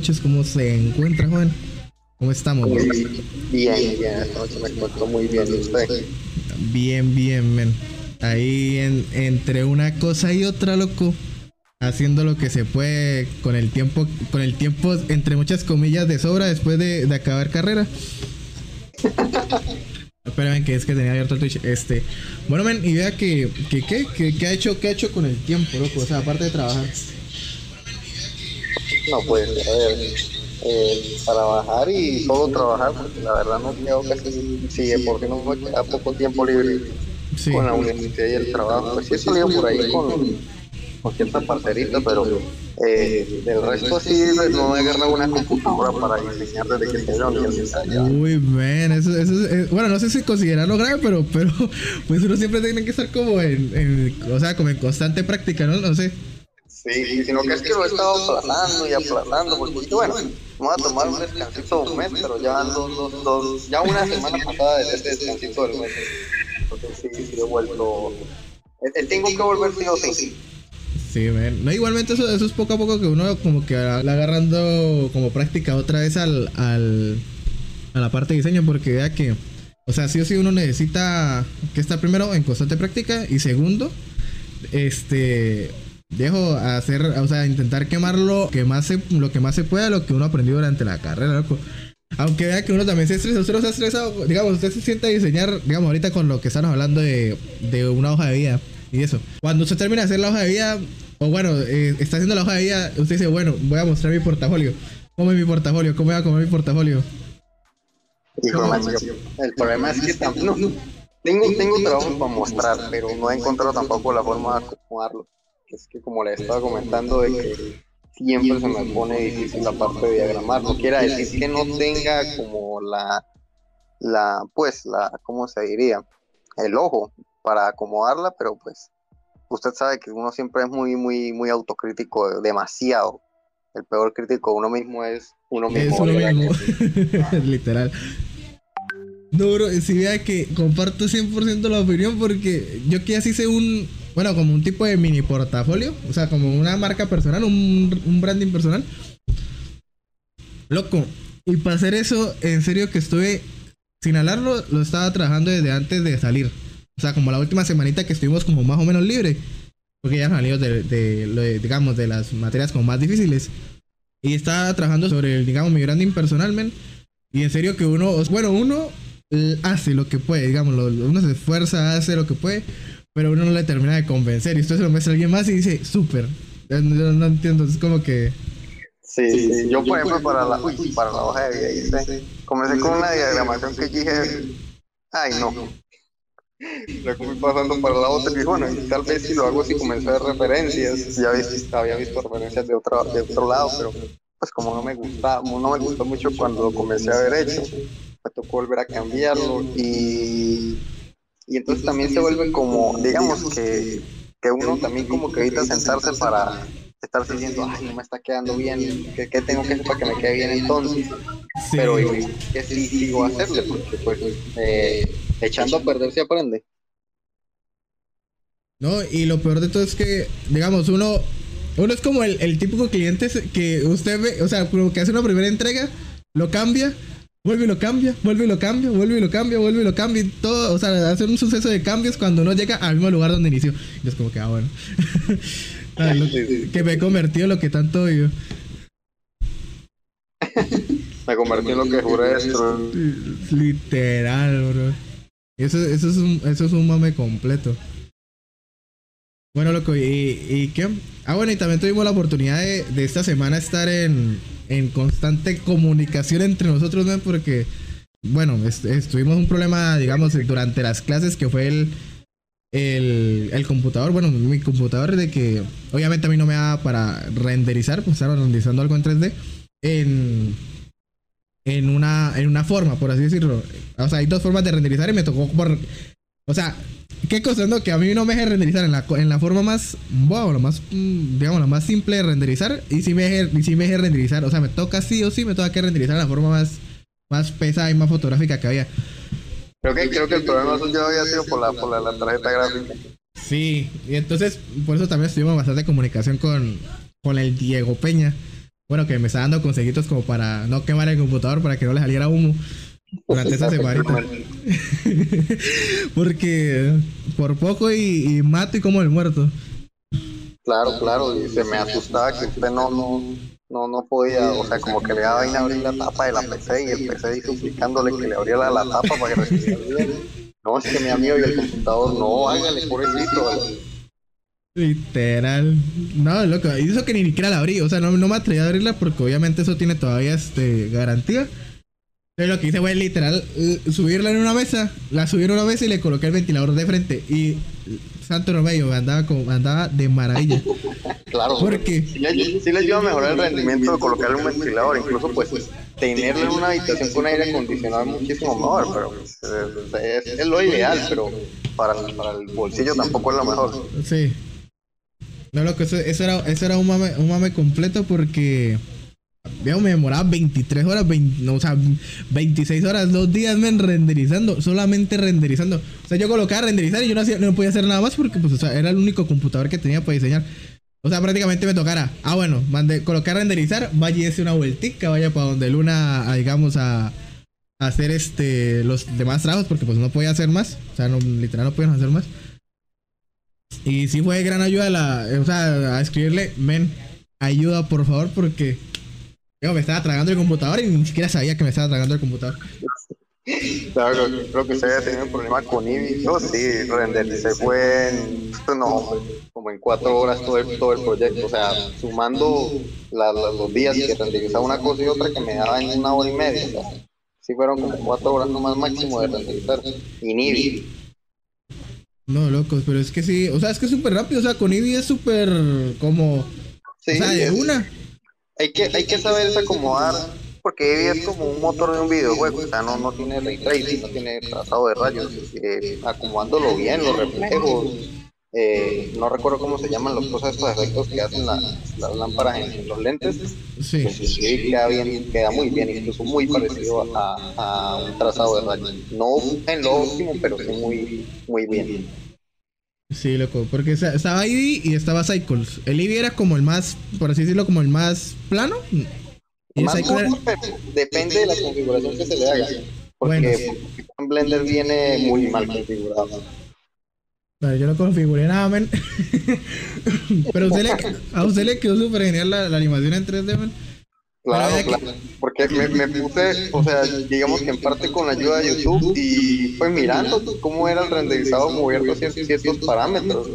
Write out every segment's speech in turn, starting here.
noches. ¿Cómo se encuentra, joven? ¿Cómo estamos? Muy bien, bien, esta noche me encuentro muy bien. ¿Y usted? Bien, bien, men. Ahí en, entre una cosa y otra, loco. Haciendo lo que se puede con el tiempo, con el tiempo, entre muchas comillas, de sobra después de, de acabar carrera. Espérame que es que tenía abierto el Twitch. Este. Bueno, men, y vea que, que, ¿qué? que, que ha hecho, qué ha hecho con el tiempo, loco. O sea, aparte de trabajar. No, pues, a ver, eh, trabajar y solo trabajar, porque la verdad no creo que si, si de por qué no me queda poco tiempo libre Sí. con la universidad y el trabajo. Pues sí he salido por ahí con, con cierta parcerita, pero eh, del resto sí no he agarrado una computadora para diseñar desde que estoy en la universidad. Uy, men, eso, eso es, eh, bueno, no sé si considerarlo grave, pero, pero, pues uno siempre tiene que estar como en, en, o sea, como en constante práctica, ¿no? No sé. Sí, sino que es que lo he estado aplazando y aplazando, porque dije, bueno, voy a tomar un descansito de un mes, pero ya van dos, dos, dos, ya una semana pasada de este descansito del mes. Entonces sí, sí he vuelto. Tengo que volver sí o sí. Sí, men. No, igualmente eso, eso es poco a poco que uno como que va agarrando como práctica otra vez al, al, a la parte de diseño, porque vea que, o sea, sí o sí uno necesita que estar primero en constante práctica y segundo, este, dejo hacer, o sea, intentar quemar lo que más se, lo que más se pueda, lo que uno aprendió durante la carrera, loco. Aunque vea que uno también se estresa, usted no se ha estresado, digamos, usted se siente a diseñar, digamos, ahorita con lo que estamos hablando de, de una hoja de vida y eso. Cuando usted termina de hacer la hoja de vida, o bueno, eh, está haciendo la hoja de vida, usted dice, bueno, voy a mostrar mi portafolio. ¿Cómo es mi portafolio? ¿Cómo voy a comer mi portafolio? Hijo, macho, el problema es que tam- no, tengo, tengo trabajo para mostrar, pero no he encontrado tampoco la forma de acomodarlo. Es que como le estaba comentando, de que siempre se me pone difícil la parte de diagramar. No quiere decir que no tenga como la, la, pues, la, ¿cómo se diría? El ojo para acomodarla, pero pues, usted sabe que uno siempre es muy, muy, muy autocrítico, demasiado. El peor crítico de uno mismo es uno mismo. Es uno mismo. Literal. No, bro, si vea que comparto 100% la opinión porque yo que así hice un, bueno, como un tipo de mini portafolio, o sea, como una marca personal, un, un branding personal. Loco, y para hacer eso, en serio que estuve, sin hablarlo, lo estaba trabajando desde antes de salir. O sea, como la última semanita que estuvimos como más o menos libre. Porque ya salimos de, de, digamos, de las materias como más difíciles. Y estaba trabajando sobre, el, digamos, mi branding personal, men. Y en serio que uno, bueno, uno hace lo que puede, digamos, uno se esfuerza, hace lo que puede, pero uno no le termina de convencer. Y esto se lo muestra a alguien más y dice, súper. Yo no, no entiendo, es como que... Sí, sí, Yo, por ejemplo, para la, uy, para la hoja de vida, hice- comencé con una diagramación que dije, ay, no. Luego fui pasando para la otra y dije, bueno, y tal vez si lo hago si comencé a ver referencias. Ya vis- había visto referencias de, otra, de otro lado, pero pues como no me gustaba, no me gustó mucho cuando lo comencé a ver hecho, me tocó volver a cambiarlo y, y entonces también se vuelve como, digamos que, que uno también como que evita sentarse para estar diciendo, ay, no me está quedando bien, ¿qué, qué tengo que hacer para que me quede bien entonces? Sí, Pero igual que sí sigo a hacerle, porque pues eh, echando a perder se aprende. ¿no? Y lo peor de todo es que, digamos, uno, uno es como el, el típico cliente que usted ve, o sea, como que hace una primera entrega, lo cambia, vuelve y lo cambia, vuelve y lo cambia, vuelve y lo cambia, vuelve y lo cambia, y todo, o sea, hace un suceso de cambios cuando uno llega al mismo lugar donde inició. Y es como que, ah, bueno. Ay, lo- que me he convertido en lo que tanto yo. Me convertí en lo que juré destruir. Literal, bro. Eso, eso, es un, eso es un mame completo. Bueno, loco, ¿y, y qué? Ah, bueno, y también tuvimos la oportunidad de, de esta semana estar en, en constante comunicación entre nosotros, ¿no? Porque, bueno, est- estuvimos un problema, digamos, durante las clases que fue el, el, el computador, bueno, mi computador de que obviamente a mí no me da para renderizar, pues estaba renderizando algo en 3D en, en una en una forma, por así decirlo. O sea, hay dos formas de renderizar y me tocó por o sea, qué cosa no que a mí no me deje renderizar en la en la forma más wow, la más mm, digamos la más simple de renderizar y si me deje, y sí me deje renderizar, o sea, me toca sí o sí me toca que renderizar en la forma más más pesada y más fotográfica que había. Creo que, creo que el problema suyo había sido por la, por la, la tarjeta gráfica. Sí, y entonces por eso también estuvimos bastante comunicación con, con el Diego Peña. Bueno, que me está dando consejitos como para no quemar el computador, para que no le saliera humo durante esa semanita. Porque por poco y, y mato y como el muerto. Claro, claro, y se me asustaba que usted no, no, no, no podía, o sea, como que le daba vaina abrir la tapa de la PC y el PC suplicándole que le abriera la, tapa para que recibiera. No, es que mi amigo y el computador, no, hágale, pobrecito. Literal. No, loco, y eso que ni siquiera la abrí, o sea, no, no me atreví a abrirla porque obviamente eso tiene todavía este garantía. Entonces lo que hice fue literal subirla en una mesa, la subí en una mesa y le coloqué el ventilador de frente. Y Santo Romeo andaba como, andaba de maravilla. claro, porque sí le, ayuda a mejorar el rendimiento de colocarle un ventilador, incluso pues tenerlo en una habitación con aire acondicionado es muchísimo mejor, pero pues, es, lo ideal, pero para, para, el bolsillo tampoco es lo mejor. Sí. No, loco, eso, eso era, eso era un mame, un mame completo porque Veo, me demoraba 23 horas, no, o sea, 26 horas, dos días men, renderizando, solamente renderizando. O sea, yo colocaba renderizar y yo no, hacía, no podía hacer nada más porque pues, era el único computador que tenía para diseñar. O sea, prácticamente me tocara, ah, bueno, mandé, colocar renderizar, vaya y ese una vueltica, vaya para donde Luna, digamos, a, hacer este los demás trabajos porque pues no podía hacer más. O sea, no, literal no podían hacer más. Y sí fue gran ayuda la, o sea, a escribirle, men, ayuda por favor porque yo me estaba tragando el computador y ni siquiera sabía que me estaba tragando el computador. Claro, creo que se había tenido un problema con Ibi. Yo sí, rendericé fue en, no, como en cuatro horas todo el, todo el proyecto. O sea, sumando los días que renderizaba una cosa y otra que me daba en una hora y media. sí fueron como cuatro horas nomás máximo de renderizar. Y Nibi. No, locos, pero es que sí, o sea, es que es súper rápido. O sea, con Ibi es súper como... Sí, o sea, de una hay que, hay que saber acomodar, porque es como un motor de un videojuego, o sea, no, no tiene ray tracing, no tiene trazado de rayos, eh, acomodándolo bien, los reflejos, eh, no recuerdo cómo se llaman los cosas, estos efectos que hacen las, lámparas en, los lentes, sí. Pues, sí, queda, bien, queda muy bien, incluso muy parecido a, a un trazado de rayos, no en lo óptimo, pero sí muy, muy bien. Sí, loco, porque estaba Eevee y estaba Cycles. El Eevee era como el más, por así decirlo, como el más plano. Y más depende de la configuración que se le haga. Porque bueno. Blender viene muy mal configurado. yo no configuré nada, men. Pero a usted le quedó súper genial la, la, animación en 3D, men. Claro, claro. Porque me, me, puse, o sea, digamos que en parte con la ayuda de YouTube y fue mirando cómo era el renderizado moviendo ciertos, parámetros.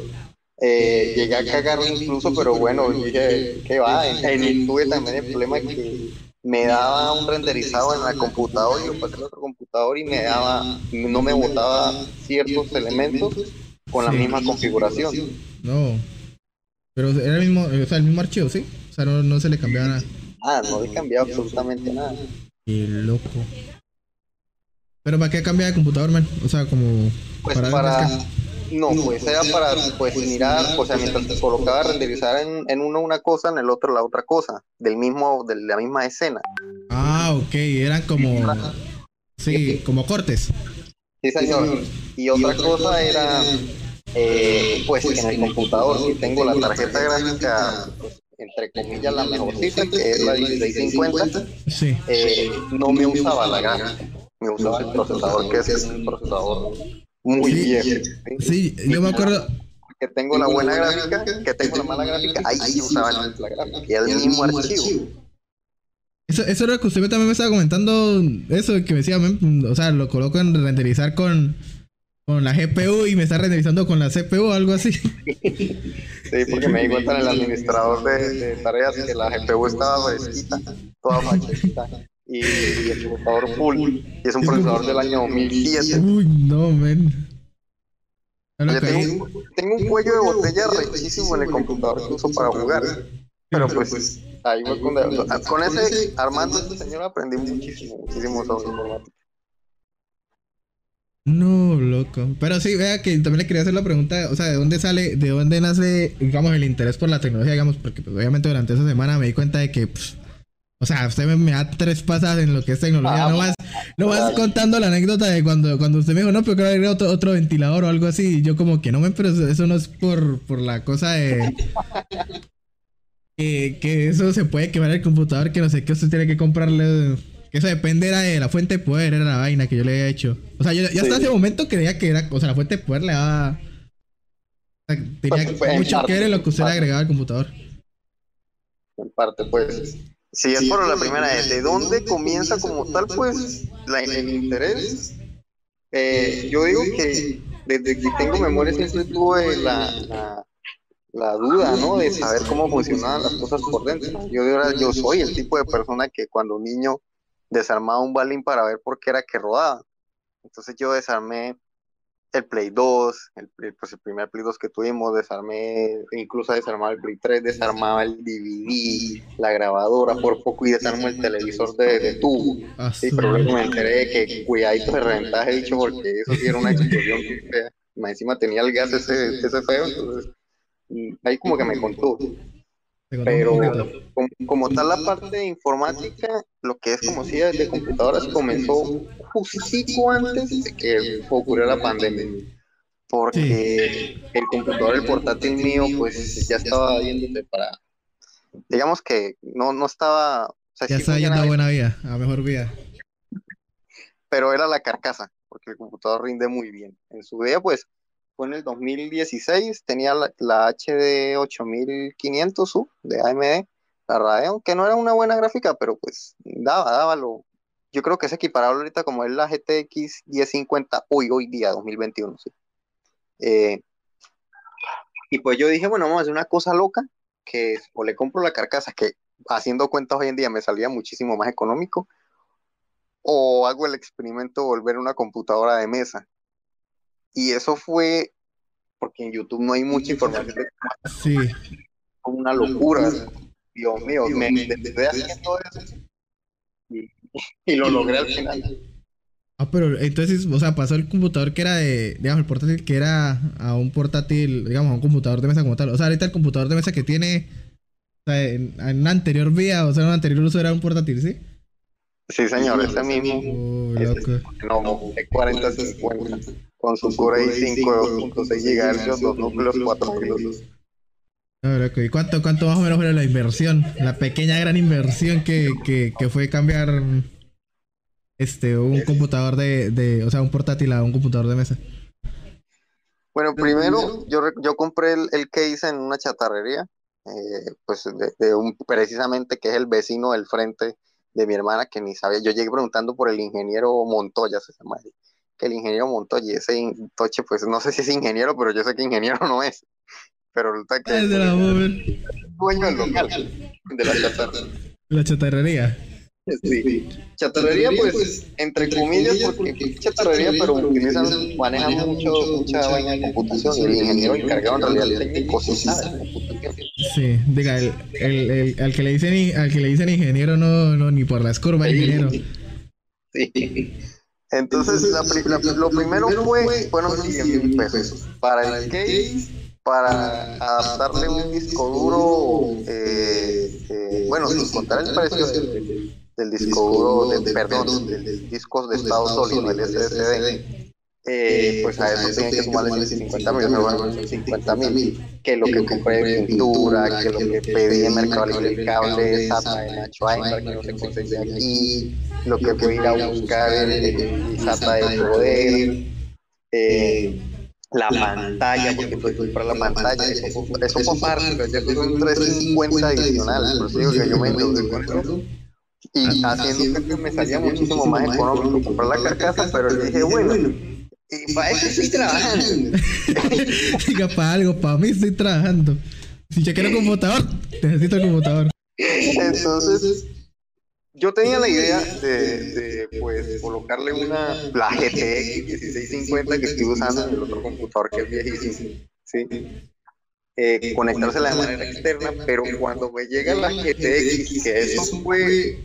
Eh, llegué a cagarlo incluso, pero bueno, dije, ¿qué va? En, en tuve también el problema que me daba un renderizado en la computadora y lo pasé en otro computador y me daba, no me botaba ciertos elementos con la misma configuración. No. Pero era el mismo, o sea, el mismo archivo, ¿sí? O sea, no, no se le cambiaba nada. Ah, no he cambiado absolutamente nada. Qué loco. Pero ¿para qué cambiar de computador, man? O sea, como... Pues para... No, pues era para pues mirar, o sea, mientras te colocaba renderizar en, en uno una cosa, en el otro la otra cosa, del mismo, de la misma escena. Ah, ok, eran como... Sí, como cortes. Sí, señor. Y otra cosa era, eh, pues en el computador, si tengo la tarjeta gráfica entre comillas, la mejorcita, que es la 1650, sí. eh, no me usaba la gráfica, me usaba el procesador, que es un procesador muy viejo. ¿sí? yo me acuerdo. Que tengo la buena gráfica, que tengo la mala gráfica, ahí sí usaba la gráfica, y el mismo archivo. Eso, eso era que usted también me estaba comentando, eso que me decía, o sea, lo coloco en renderizar con, con la GPU y me está renderizando con la CPU o algo así. Sí, porque me di cuenta en el administrador de, tareas que la GPU estaba fresquita, toda fachecita. Y, el procesador full. Y es un procesador del año 2007. Uy, no, men. tengo, tengo, un cuello de botella rechísimo en el computador que uso para jugar. Pero pues ahí voy con, con ese armando este señor aprendí muchísimo, muchísimo sobre informática. No, loco. Pero sí, vea que también le quería hacer la pregunta, o sea, ¿de dónde sale, de dónde nace, digamos, el interés por la tecnología, digamos? Porque pues, obviamente durante esa semana me di cuenta de que, pues, o sea, usted me, da tres pasadas en lo que es tecnología. no vas, no vas contando la anécdota de cuando, cuando usted me dijo, no, pero quiero agregar otro, otro ventilador o algo así. Y yo como que no, me, pero eso no es por, por la cosa de... que, que eso se puede quemar el computador, que no sé qué usted tiene que comprarle. Eso depende era de la fuente de poder, era la vaina que yo le había hecho. O sea, yo, yo hasta Sí. ese momento creía que era, o sea, la fuente de poder le daba. tenía Pues, mucho parte, que ver en lo que usted le agregaba al computador. en parte, pues. Si es por la primera vez, ¿de dónde comienza como tal, pues, la, el interés? Eh, yo digo que desde que tengo memoria siempre tuve la, la, la duda, ¿no? De saber cómo funcionaban las cosas por dentro. Yo, yo soy el tipo de persona que cuando niño desarmaba un balín para ver por qué era que rodaba. Entonces yo desarmé el Play 2, el, pues el primer Play 2 que tuvimos, desarmé, incluso desarmaba el Play 3, desarmaba el DVD, la grabadora por poco y desarmó el televisor de, de tubo. Ah, Sí, pero luego me enteré de que cuidadito de reventaje dicho porque eso sí era una explosión fea. Más encima tenía el gas ese, ese feo, entonces ahí como que me contó. Pero como, como tal la parte de informática, lo que es como si de computadoras comenzó justico antes de que ocurriera la pandemia. Porque el computador, el portátil mío, pues ya estaba yéndose para, digamos que no, no estaba, o sea, Ya sí está yendo a buena vida, a mejor vida. pero era la carcasa, porque el computador rinde muy bien. En su día, pues, fue en el 2016, tenía la, la HD 8500U de AMD, la Radeon, que no era una buena gráfica, pero pues daba, daba lo... Yo creo que es equiparable ahorita como es la GTX 1050 hoy, hoy día, 2021, sí. Eh, y pues yo dije, bueno, vamos a hacer una cosa loca, que o le compro la carcasa, que haciendo cuentas hoy en día me salía muchísimo más económico, o hago el experimento de volver una computadora de mesa. Y eso fue porque en YouTube no hay mucha información de Sí. una locura. Dios mío, me desde haciendo eso y, y lo logré al final. Ah, pero entonces, o sea, pasó el computador que era de, digamos, el portátil que era a un portátil, digamos, a un computador de mesa como tal. O sea, ahorita el computador de mesa que tiene, o sea, en, en una anterior vida, o sea, en un anterior uso era un portátil, ¿sí? Sí, señor, ese mismo. Oh, Ese. loco. No, de 4050 con su Core i5 de 2.6 GHz, dos núcleos, cuatro hilos. No, loco. ¿Y cuánto, cuánto más o menos fue la inversión? La pequeña gran inversión que, que, que fue cambiar este un computador de, de, o sea, un portátil a un computador de mesa. Bueno, primero yo, yo compré el, el case en una chatarrería, eh, pues de, de un, precisamente que es el vecino del frente de mi hermana que ni sabía. Yo llegué preguntando por el ingeniero Montoya, se llama él, que el ingeniero Montoya, ese in- Toche, pues no sé si es ingeniero, pero yo sé que ingeniero no es. Pero resulta que Es de la es mover. dueño del local, de la chatarra. La chatarrería. Sí. Chatarrería, pues, entre comillas, porque es chatarrería, pero utilizan, manejan mucho, mucha vaina de computación. Y el ingeniero encargado, en realidad, el técnico sí sabe. Sí, diga, el, el, el- al que le dicen al que le dicen ingeniero no, no ni por las curvas ingeniero. Sí. Entonces, la pri- la- lo primero fue, fueron 100 mil pesos. Para el case, para adaptarle un disco duro, eh, eh, bueno, sin contar el precio del, del disco duro, de, perdón, del, del disco de estado sólido, el SSD. Eh, pues a eso tienen que sumarle 50 mil, pero bueno, son 50 mil. Que lo que compré de pintura, que lo que pedí en Mercado Libre, cable, SATA de Nacho Aymar, que no se consigue aquí, lo que fui a ir a buscar el, el SATA de poder, eh, la pantalla, porque tuve que comprar la pantalla, eso, eso aparte, pero ya fue un 350 adicional, por eso digo que yo me endeudé con eso. Y haciendo que me salía muchísimo más económico comprar la carcasa, pero yo dije, bueno, y para eso estoy trabajando. Diga, para algo, para mí estoy trabajando. Si yo quiero computador, necesito el computador. Entonces, yo tenía la idea de, de, pues, colocarle una, la GTX 1650 que estoy usando en el otro computador que es viejísimo, ¿sí? Eh, conectársela de manera externa, pero cuando me llega la GTX, que eso fue,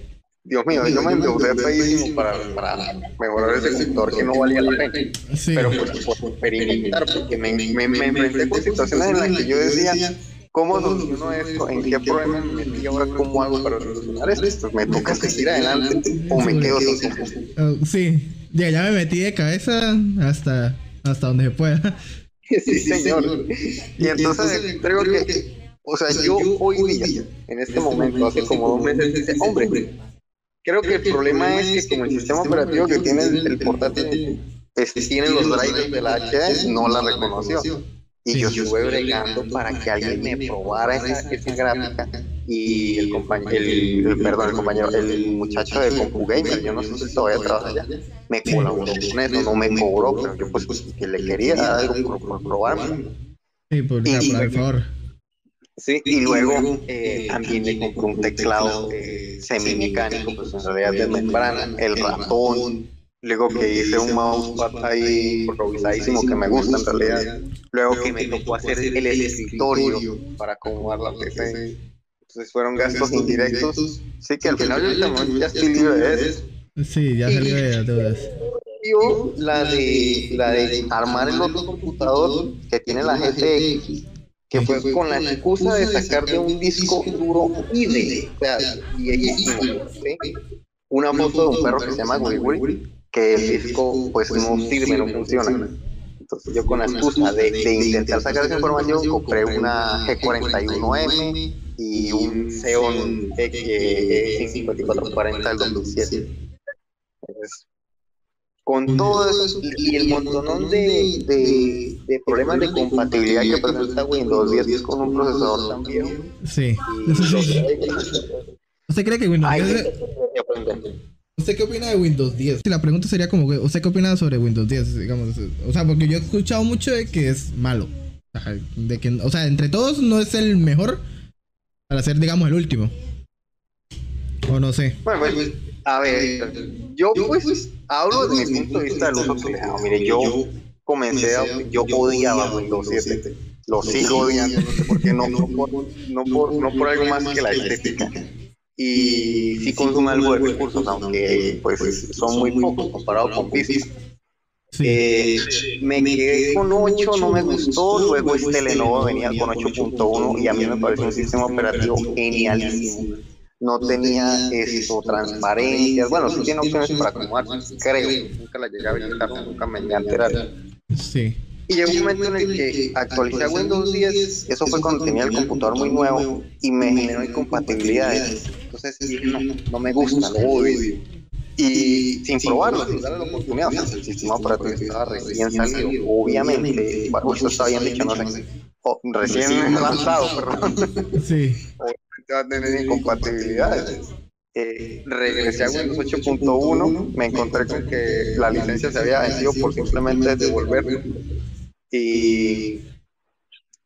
Dios mío, yo me endeudé feísimo para, para mejorar ese computador que no valía la pena Sí. pero pues por experimentar, porque me, me, me enfrenté con situaciones en las que yo decía, ¿cómo soluciono esto? ¿En qué problema me metí ahora? ¿Cómo hago para solucionar esto? Me toca seguir adelante o me quedo sin. Oh, sí. Ya, ya me metí de cabeza hasta, hasta donde se pueda. Sí, señor. Y entonces creo que O sea, yo hoy día, en este momento, hace como dos meses, dice, hombre, creo que el problema es que como el sistema operativo que tiene el portátil tiene los drivers de la HD, no la reconoció. Y yo estuve bregando para que alguien me probara esa, esa gráfica y el compañero, el, perdón, el compañero, el muchacho de CompuGamer, yo no sé si todavía trabaja allá, me colaboró con eso, no me cobró, pero yo pues, pues que le quería dar algo por, probarme. Sí, por, por favor. Sí, y luego eh, también le compré un teclado eh, semimecánico, pues en realidad de membrana, el ratón, Luego que hice un mousepad ahí improvisadísimo que me gusta en realidad. Luego que me tocó hacer el escritorio para acomodar la PC. Entonces fueron gastos indirectos. Sí que al final yo ya estoy libre de eso. Sí, ya salí de todas. Yo la de, la de armar el otro computador que tiene la GTX que fue con la excusa de sacar de un disco duro o sea, ¿sí? una foto de un perro que se llama Guri que el disco pues no sirve, no funciona. Entonces yo con la excusa de, de intentar sacar esa información compré una G41M y un Xeon X5440 del 2007. Con todo eso y el montón de, de, de, problemas de compatibilidad que presenta Windows 10 con un procesador también. Sí. ¿Usted cree que Windows 10... ¿Usted qué opina de Windows 10? La pregunta sería como, ¿usted qué opina sobre Windows 10? Digamos, o sea, porque yo he escuchado mucho de que es malo. De que, o sea, entre todos no es el mejor para ser, digamos, el último. O no sé. Bueno, pues, a ver, yo pues hablo desde mi punto de vista del uso que le hago. Mire, yo comencé a, yo odiaba Windows 7. Lo sigo odiando, no sé por qué, no, no, por, no, por, no por algo más que la estética y sí consume algo de recursos, aunque pues son muy pocos comparado con Piscis. Eh, me quedé con 8, no me gustó, luego este Lenovo venía con 8.1 y a mí me pareció un sistema operativo genialísimo. No tenía esto, transparencias, bueno, sí tiene opciones para acomodar, creo, nunca la llegué a visitar, nunca me llegué a enterar. Sí. Y llegó un momento en el que actualicé a Windows 10, eso fue cuando tenía el computador muy nuevo y me generó incompatibilidades. Entonces no, no me gusta, lo odio. Y sin probarlo, sin darle la oportunidad, o sea, el sistema operativo estaba recién salido, obviamente, bueno, eso está bien dicho, no sé, recién lanzado, perdón. Sí. Obviamente va a tener incompatibilidades. Eh, regresé a Windows 8.1, me encontré con que la licencia se había vencido por simplemente devolverlo y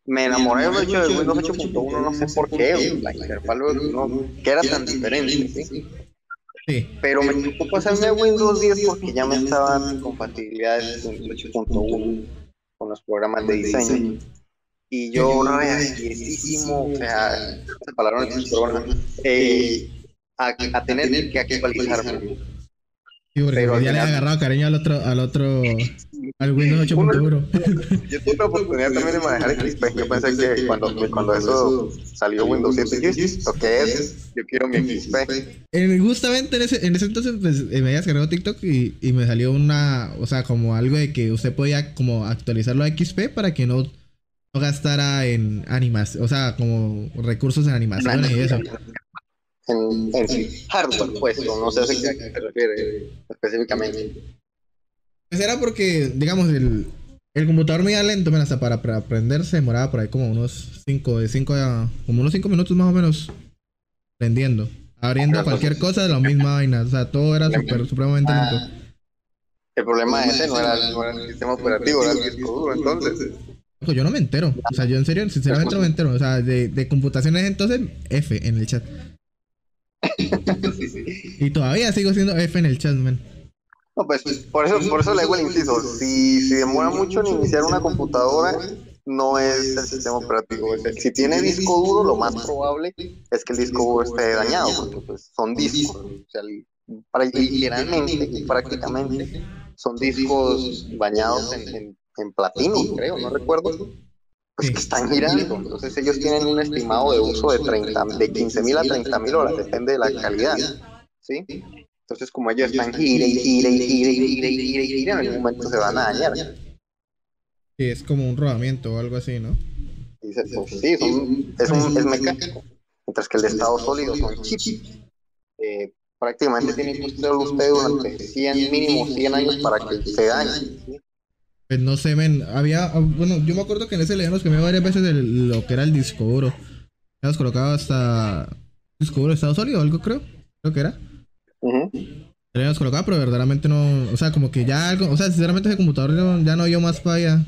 me enamoré de hecho de Windows 8.1, no sé por qué, la interfaz no, que era tan diferente, ¿sí? Pero me tocó pasarme a Windows 10 porque ya me estaban compatibilidades de Windows 8.1 con los programas de diseño. Y yo reaciísimo, o sea, esa palabra no es eh, a, a tener que actualizarme pero ya le he agarrado cariño al otro, al otro, al Windows 8.1. Yo tuve la oportunidad también de manejar XP. Yo pensé que cuando, cuando eso salió Windows 7, yo lo que es, yo quiero mi XP. justamente en ese, en ese entonces pues, eh, me había descargado TikTok y, y me salió una, o sea, como algo de que usted podía como actualizarlo a XP para que no, no gastara en animación, o sea, como recursos en animaciones y eso en, en hardware, pues, no sé a qué se refiere específicamente. Pues era porque, digamos, el, el computador me iba lento, hasta para, para aprender se demoraba por ahí como unos 5, de 5 a, como unos 5 minutos más o menos prendiendo. Abriendo cualquier cosa de la misma vaina, o sea, todo era super, supremamente ah. lento. El problema ese no era, no era el sistema operativo, era el disco duro, entonces. Yo no me entero, o sea, yo en serio, sinceramente no me entero, o sea, de, de computaciones entonces, F en el chat. Y todavía sigo siendo F en el chat, man. No, pues por eso, por eso le hago el inciso. Si, si demora mucho en iniciar una computadora, no es el sistema operativo. Si tiene disco duro, lo más probable es que el disco duro esté dañado, porque pues, son discos. O sea, literalmente, prácticamente, son discos bañados en, en platino, creo, no recuerdo pues que están girando. Entonces ellos tienen un estimado de uso de 30, de 15 mil a 30 mil horas, depende de la calidad. ¿sí? Entonces como ellos están gire y gire y gire y gire y gire y gire, en algún momento se van a dañar. Sí, es como un rodamiento o algo así, ¿no? Sí, dice, pues sí, es, un, es mecánico, mientras que el de estado sólido son chips. Eh, prácticamente tiene que usarlo usted durante 100, mínimo 100 años para que se dañe. Pues no sé, men, había, ah, bueno, yo me acuerdo que en ese que me varias veces de lo que era el disco duro. Hemos colocado hasta disco duro de estado sólido, algo creo, creo que era. Uh -huh. colocado, pero verdaderamente no, o sea, como que ya algo, o sea, sinceramente ese computador ya no yo más para allá.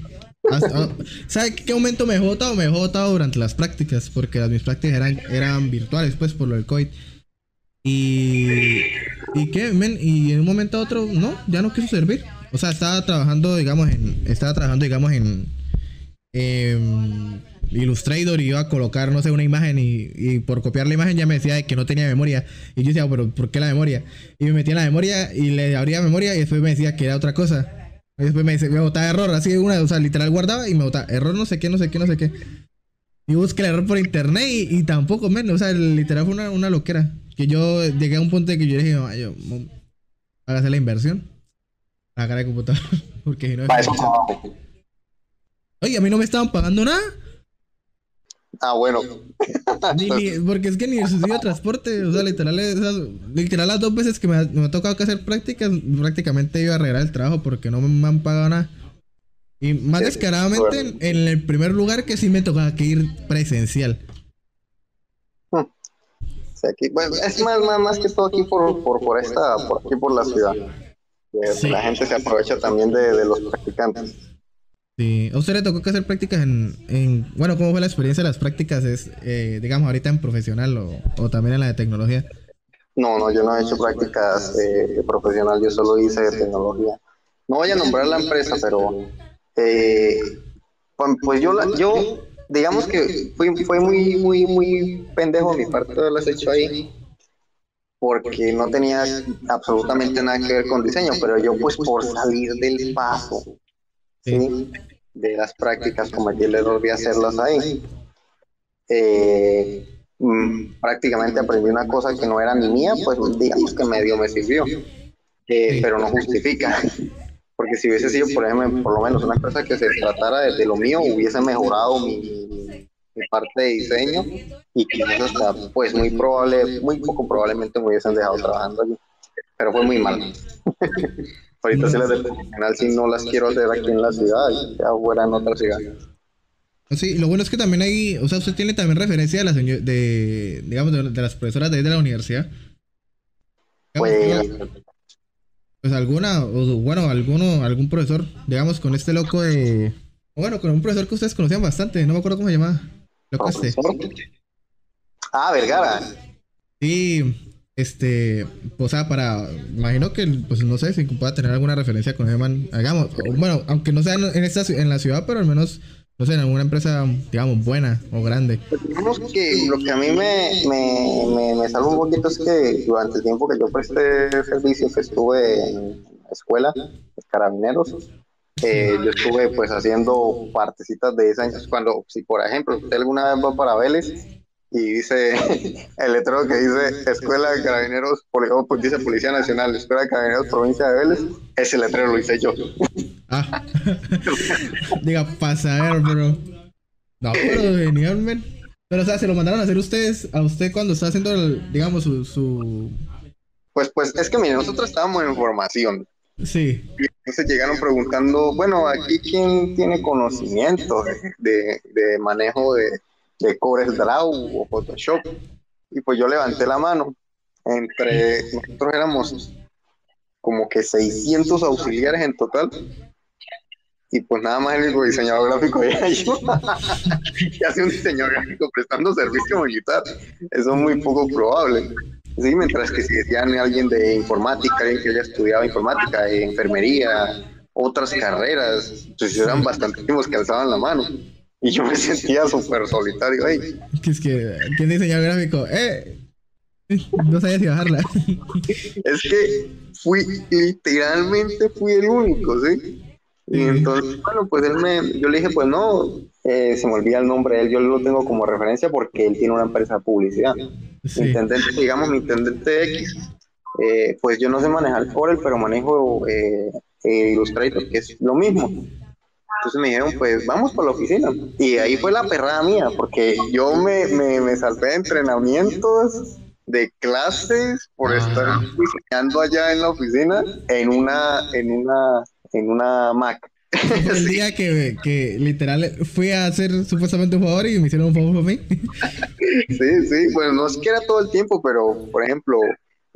Ah, ¿Sabe qué momento me jota o me jota durante las prácticas? Porque las mis prácticas eran, eran virtuales, pues, por lo del COVID. Y. ¿Y qué, men? Y en un momento a otro, no, ya no quiso servir. O sea, estaba trabajando, digamos, en. Estaba trabajando, digamos, en. Illustrator y iba a colocar, no sé, una imagen y, por copiar la imagen ya me decía que no tenía memoria. Y yo decía, pero ¿por qué la memoria? Y me metía en la memoria y le abría memoria y después me decía que era otra cosa. Y después me dice, me botaba error, así una, o sea, literal guardaba y me botaba error no sé qué, no sé qué, no sé qué. Y busqué el error por internet y, tampoco menos, o sea, literal fue una, una loquera. Que yo llegué a un punto de que yo dije, yo, hágase la inversión. A cara de computador. Porque si no. Oye, a mí no me estaban pagando nada. Ah, bueno. porque es que ni el subsidio de transporte, o sea, literal, literal las dos veces que me, ha tocado que hacer prácticas, prácticamente iba a arreglar el trabajo porque no me, han pagado nada. Y más descaradamente en, el primer lugar que sí me tocaba que ir presencial. bueno, es más, más, más, que todo aquí por, por, por esta, por aquí por la ciudad. La gente se aprovecha también de, de los practicantes. Sí, a usted le tocó que hacer prácticas en, en, bueno, ¿cómo fue la experiencia de las prácticas? Es, eh, digamos, ahorita en profesional o, o, también en la de tecnología. No, no, yo no he hecho prácticas eh, profesional, yo solo hice de tecnología. No voy a nombrar la empresa, pero eh, pues, pues yo, yo, digamos que fue, fue muy, muy, muy pendejo mi parte de haberlas hecho ahí, porque no tenía absolutamente nada que ver con diseño, pero yo pues por salir del paso de las prácticas cometí el error de hacerlas ahí. Eh, mm, prácticamente aprendí una cosa que no era ni mía, pues digamos que medio me sirvió, eh, pero no justifica. Porque si hubiese sido, por ejemplo, por lo menos una cosa que se tratara de, lo mío, hubiese mejorado mi, parte de diseño y quizás hasta, pues muy probable, muy poco probablemente me hubiesen dejado trabajando allí. Pero fue muy mal. Ahorita si las de profesional si no las quiero hacer aquí en la ciudad, ya fuera en otra ciudad. Sí, lo bueno es que también hay, o sea, usted tiene también referencia de las, de, digamos, de, las profesoras de, de la universidad. Pues, pues alguna, o bueno, alguno, algún profesor, digamos, con este loco de, bueno, con un profesor que ustedes conocían bastante, no me acuerdo cómo se llamaba. Loco este. Ah, Vergara. Sí, este, o sea, para, imagino que, pues no sé si pueda tener alguna referencia con Eman, hagamos, bueno, aunque no sea en, esta, en la ciudad, pero al menos, no sé, en alguna empresa, digamos, buena o grande. Pues digamos que lo que a mí me, me, me, salva un poquito es que durante el tiempo que yo presté servicio, que estuve en la escuela, carabineros, eh, yo estuve pues haciendo partecitas de 10 años. Cuando, si por ejemplo, usted alguna vez va para Vélez, y dice el letrero que dice Escuela de Carabineros, pues dice Policía Nacional, Escuela de Carabineros Provincia de Vélez, ese letrero lo hice yo. Ah. Diga, pasa a ver, bro. No, pero genial, Pero, o sea, se lo mandaron a hacer ustedes, a usted cuando está haciendo, digamos, su, su... Pues, pues, es que, mire, nosotros estábamos en formación. Sí. Y entonces llegaron preguntando, bueno, aquí quién tiene conocimiento de, de manejo de, de Corel Draw o Photoshop. Y pues yo levanté la mano. Entre nosotros éramos como que 600 auxiliares en total. Y pues nada más el único diseñador gráfico era yo. y hace un diseñador gráfico prestando servicio militar. Eso es muy poco probable. Sí, mientras que si decían alguien de informática, alguien que haya estudiado informática, enfermería, otras carreras, pues eran bastantísimos que alzaban la mano. Y yo me sentía súper solitario. Que es que, ¿quién diseñó gráfico? ¡Eh! No sabía si bajarla. es que fui, literalmente fui el único, ¿sí? Y entonces, bueno, pues él me, yo le dije, pues no, eh, se me olvida el nombre de él, yo lo tengo como referencia porque él tiene una empresa de publicidad. Intendente, digamos, mi intendente X, eh, pues yo no sé manejar Corel, pero manejo eh, Illustrator, que es lo mismo. Entonces me dijeron, pues vamos por la oficina. Y ahí fue la perrada mía, porque yo me, me, me salvé de entrenamientos, de clases, por estar diseñando allá en la oficina, en una, en una, en una Mac. El día que, que literal fui a hacer supuestamente un favor y me hicieron un favor por mí. Sí, sí, pues no es que era todo el tiempo, pero por ejemplo,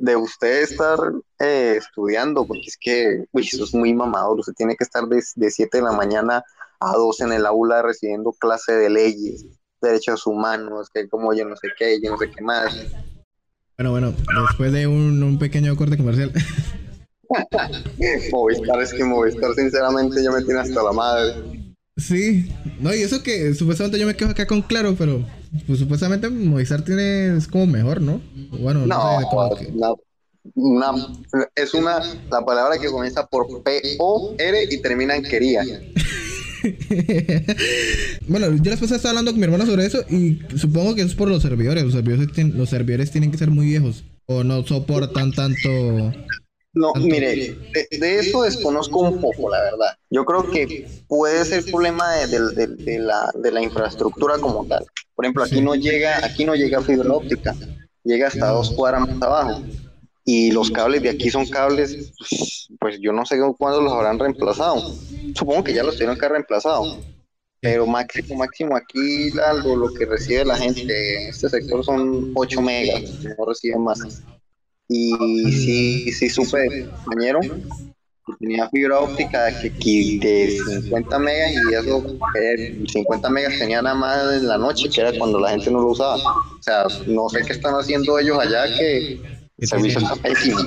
de usted estar eh, estudiando, porque es que, uy, eso es muy mamador, usted tiene que estar de, de 7 de la mañana a 2 en el aula recibiendo clase de leyes, derechos humanos, que como yo no sé qué, yo no sé qué más. Bueno, bueno, después de un, un pequeño corte comercial. Movistar es que Movistar sinceramente ya me tiene hasta la madre. Sí, no, y eso que supuestamente yo me quejo acá con Claro, pero pues supuestamente Movistar tiene, es como mejor, ¿no? Bueno, No, sé, como que- no, una- es una, la palabra que comienza por P-O-R y termina en quería. bueno, yo pasada estaba hablando con mi hermano sobre eso y supongo que es por los servidores. Los servidores, los servidores tienen que ser muy viejos o no soportan tanto. No, mire, de, de eso desconozco un poco, la verdad. Yo creo que puede ser problema de, de- de- de la, infraestructura como tal. Por ejemplo, aquí no llega, aquí no llega fibra óptica, llega hasta dos cuadras más abajo. Y los cables de aquí son cables, pues, yo no sé cuándo los habrán reemplazado. Supongo que ya los tuvieron que haber reemplazado. Pero máximo, máximo aquí lo que recibe la gente en este sector son 8 megas, no reciben más. Y sí, sí supe compañero que tenía fibra óptica de, de 50 megas y eso, eh, 50 megas tenía nada más en la noche, que era cuando la gente no lo usaba. O sea, no sé qué están haciendo ellos allá, que el servicio está pésimo.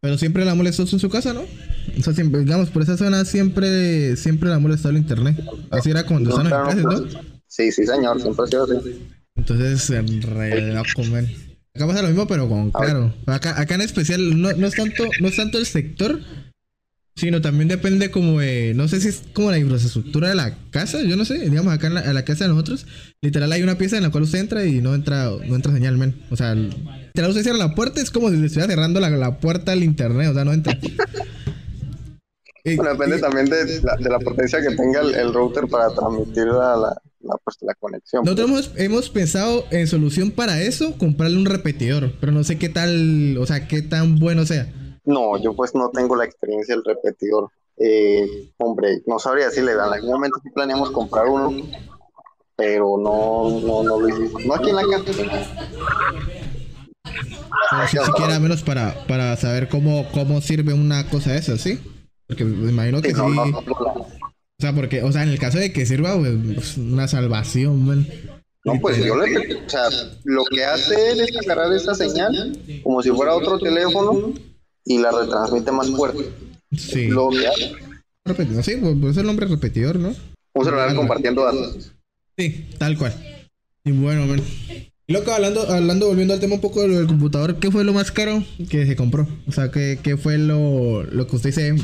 Pero siempre la molestó en su casa, ¿no? O sea, siempre, digamos, por esa zona siempre, siempre la ha molestado el internet. Así era cuando estaban en clases, ¿no? Sí, sí, señor, siempre ha sido así. Entonces, en re man. Acá pasa lo mismo, pero con A claro. Acá, acá en especial no, no es tanto, no es tanto el sector, sino también depende como de, no sé si es como la infraestructura de la casa, yo no sé, digamos acá en la, en la casa de nosotros, literal hay una pieza en la cual usted entra y no entra, no entra señal, man. O sea, literal usted cierra la puerta, es como si le estuviera cerrando la, la puerta al internet, o sea, no entra. Y- Bueno, depende también de la, de la potencia que tenga el, el router para transmitir la, la, la, pues, la conexión. Nosotros hemos, hemos pensado en solución para eso, comprarle un repetidor, pero no sé qué tal, o sea, qué tan bueno sea. No, yo pues no tengo la experiencia del repetidor. Eh, hombre, no sabría decirle, en algún momento sí planeamos comprar uno, pero no, no, no lo hicimos. No aquí en la casa. Pero si siquiera menos para, para saber cómo, cómo sirve una cosa de esas, ¿sí? Porque me imagino que Sí, sí. no, no, no, no, O sea, porque, o sea, en el caso de que sirva, pues, pues, una salvación, man. No, pues yo le, o sea, lo que hace él es agarrar esa señal como si fuera otro teléfono y la retransmite más fuerte. Sí. Lo que hace, Repetidor, sí, pues pues es el nombre repetidor, ¿no? un celular compartiendo datos. Sí, tal cual. Y bueno, man. Y Loco, hablando, hablando, volviendo al tema un poco del computador, ¿qué fue lo más caro que se compró? O sea, ¿qué, qué fue lo, lo que usted dice,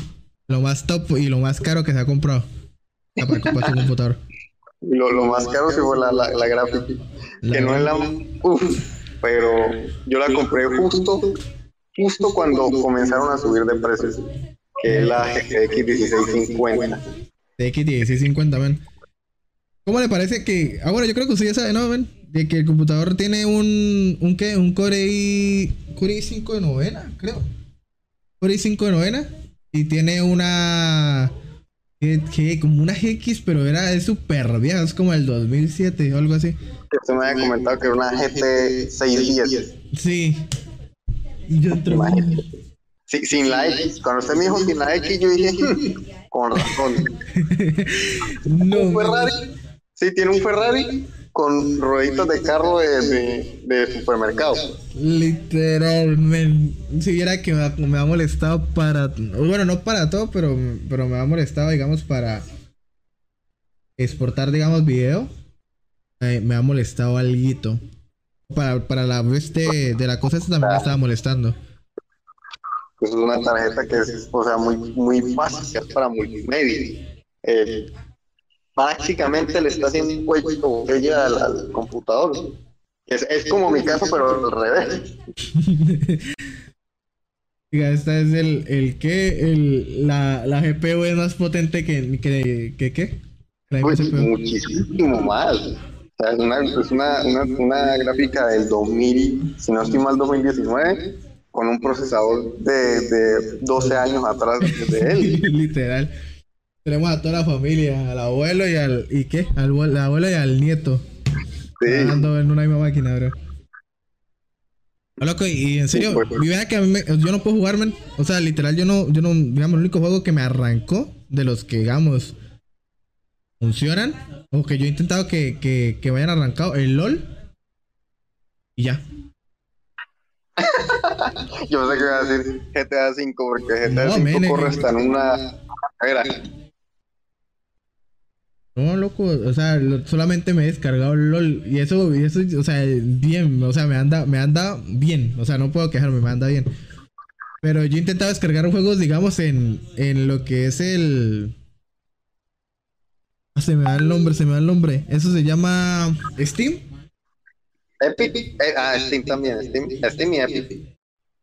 lo más top y lo más caro que se ha comprado? Sea, para comprar computador. Lo, lo más caro sí fue la, la, la gráfica, que no es la... Uf, pero yo la compré justo, justo cuando comenzaron a subir de precios, que es la GTX 1650. TX1650, man. ¿Cómo le parece que.? Ah, bueno, yo creo que usted ya sabe, ¿no, man? De que el computador tiene un. ¿Un qué? Un Core i. Core i5 de novena, creo. Core i5 de novena. Y tiene una. Que, como una GX, pero era súper vieja, es como el 2007 o algo así. Que usted me había comentado que era una GT 610. Sí. Y yo entro. Sí, sin la X. Cuando usted me dijo sin la X, yo dije, "Hmm, con razón. No, Un. Ferrari. Sí, tiene un Ferrari con rueditas de carro de, de, de supermercado. Literalmente. Si viera que me ha, me ha molestado para. Bueno, no para todo, pero, pero me ha molestado, digamos, para exportar, digamos, video. Eh, me ha molestado algo. Para, para la vez de, de la cosa esta también me estaba molestando. Pues es una tarjeta que es, o sea, muy, muy básica, es para multimedia. Eh, prácticamente le está haciendo un cuello botella al, al computador. Es, es como mi caso, pero al revés. Esta es el, el que el, la, la GPU es más potente que, que, que, ¿qué? Pues, muchísimo más. O sea, es, una, es una, una, una, gráfica del 2000, si no estoy mal, 2019, con un procesador de, de 12 años atrás de él. Literal. Tenemos a toda la familia, al abuelo y al. ¿Y qué? Al, abuelo y al nieto. Sí. Trabajando en una misma máquina, bro. Loco, y en serio, pues, pues. que a mí yo no puedo jugar, man. O sea, literal, yo no, yo no, digamos, el único juego que me arrancó de los que, digamos, funcionan, o que yo he intentado que, que, que me hayan arrancado, el LOL. Y ya. yo sé que iba a decir GTA V porque GTA V corre hasta en una. No, loco, o sea, solamente me he descargado el LOL y eso, y eso, o sea, bien, o sea, me anda, me anda bien, o sea, no puedo quejarme, me anda bien. Pero yo he intentado descargar juegos, digamos, en, en lo que es el... Ah, se me da el nombre, se me da el nombre. Eso se llama Steam. Epic. Eh, ah, Steam también, Steam, Steam y Epic.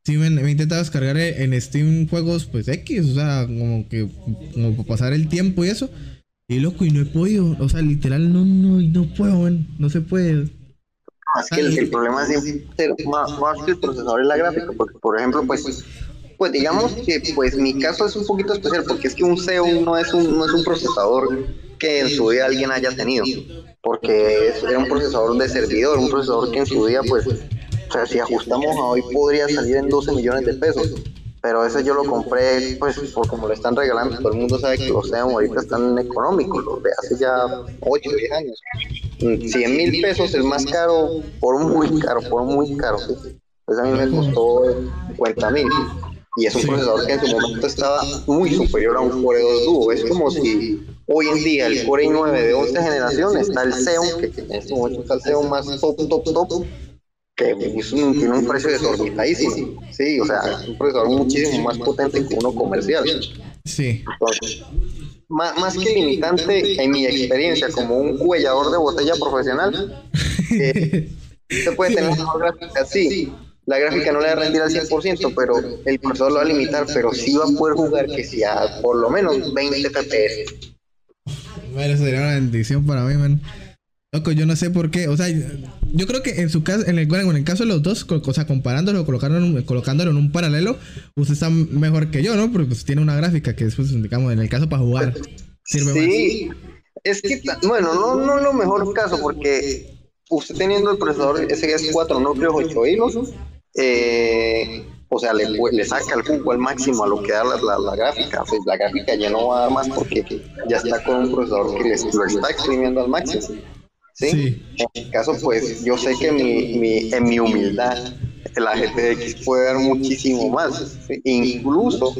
Sí, me, he intentado descargar en Steam juegos, pues X, o sea, como que, como para pasar el tiempo y eso. Y loco, y no he podido. O sea, literal, no, no, no puedo, No se puede. Es que el, problema es más, más que el procesador es la gráfica, porque por ejemplo, pues, pues digamos que pues mi caso es un poquito especial, porque es que un CEO no es un, no es un procesador que en su día alguien haya tenido, porque es, era un procesador de servidor, un procesador que en su día pues, o sea, si ajustamos a hoy podría salir en 12 millones de pesos pero ese yo lo compré, pues, por como lo están regalando. Todo el mundo sabe que los Xeon ahorita están económicos, los de hace ya 8 o 10 años. 100 mil pesos el más caro, por muy caro, por muy caro. Pues a mí me costó 50 mil. Y es un procesador que en su momento estaba muy superior a un Core 2 Duo. Es como si hoy en día el Core i9 de 11 generación está el Xeon, que en este momento está el Xeon más top, top, top, que tiene un precio desorbitadísimo. Sí, o sea, es un procesador muchísimo más potente que uno comercial. Sí. más, más, que limitante, en mi experiencia como un cuellador de botella profesional, eh, se puede tener una gráfica así. La gráfica no le va a rendir al 100%, pero el procesador lo va a limitar, pero sí va a poder jugar que sea por lo menos 20 FPS. Bueno, sería una bendición para mí, man. Loco, yo no sé por qué. O sea, yo creo que en su caso, en el, en el caso de los dos, o sea, comparándolo, colocándolo, colocándolo en un paralelo, usted está mejor que yo, ¿no? Porque pues, tiene una gráfica que después, digamos, en el caso para jugar, sirve sí. Es que, bueno, no, no lo mejor caso, porque usted teniendo el procesador SGS4 núcleos 8 hilos, eh, o sea, le, le, saca el jugo al máximo a lo que da la, la, gráfica. O la gráfica ya no va a dar más porque ya está con un procesador que le, lo está exprimiendo al máximo. ¿Sí? En mi caso, pues yo sé que mi, mi, en mi humildad la GTX puede dar muchísimo más. Incluso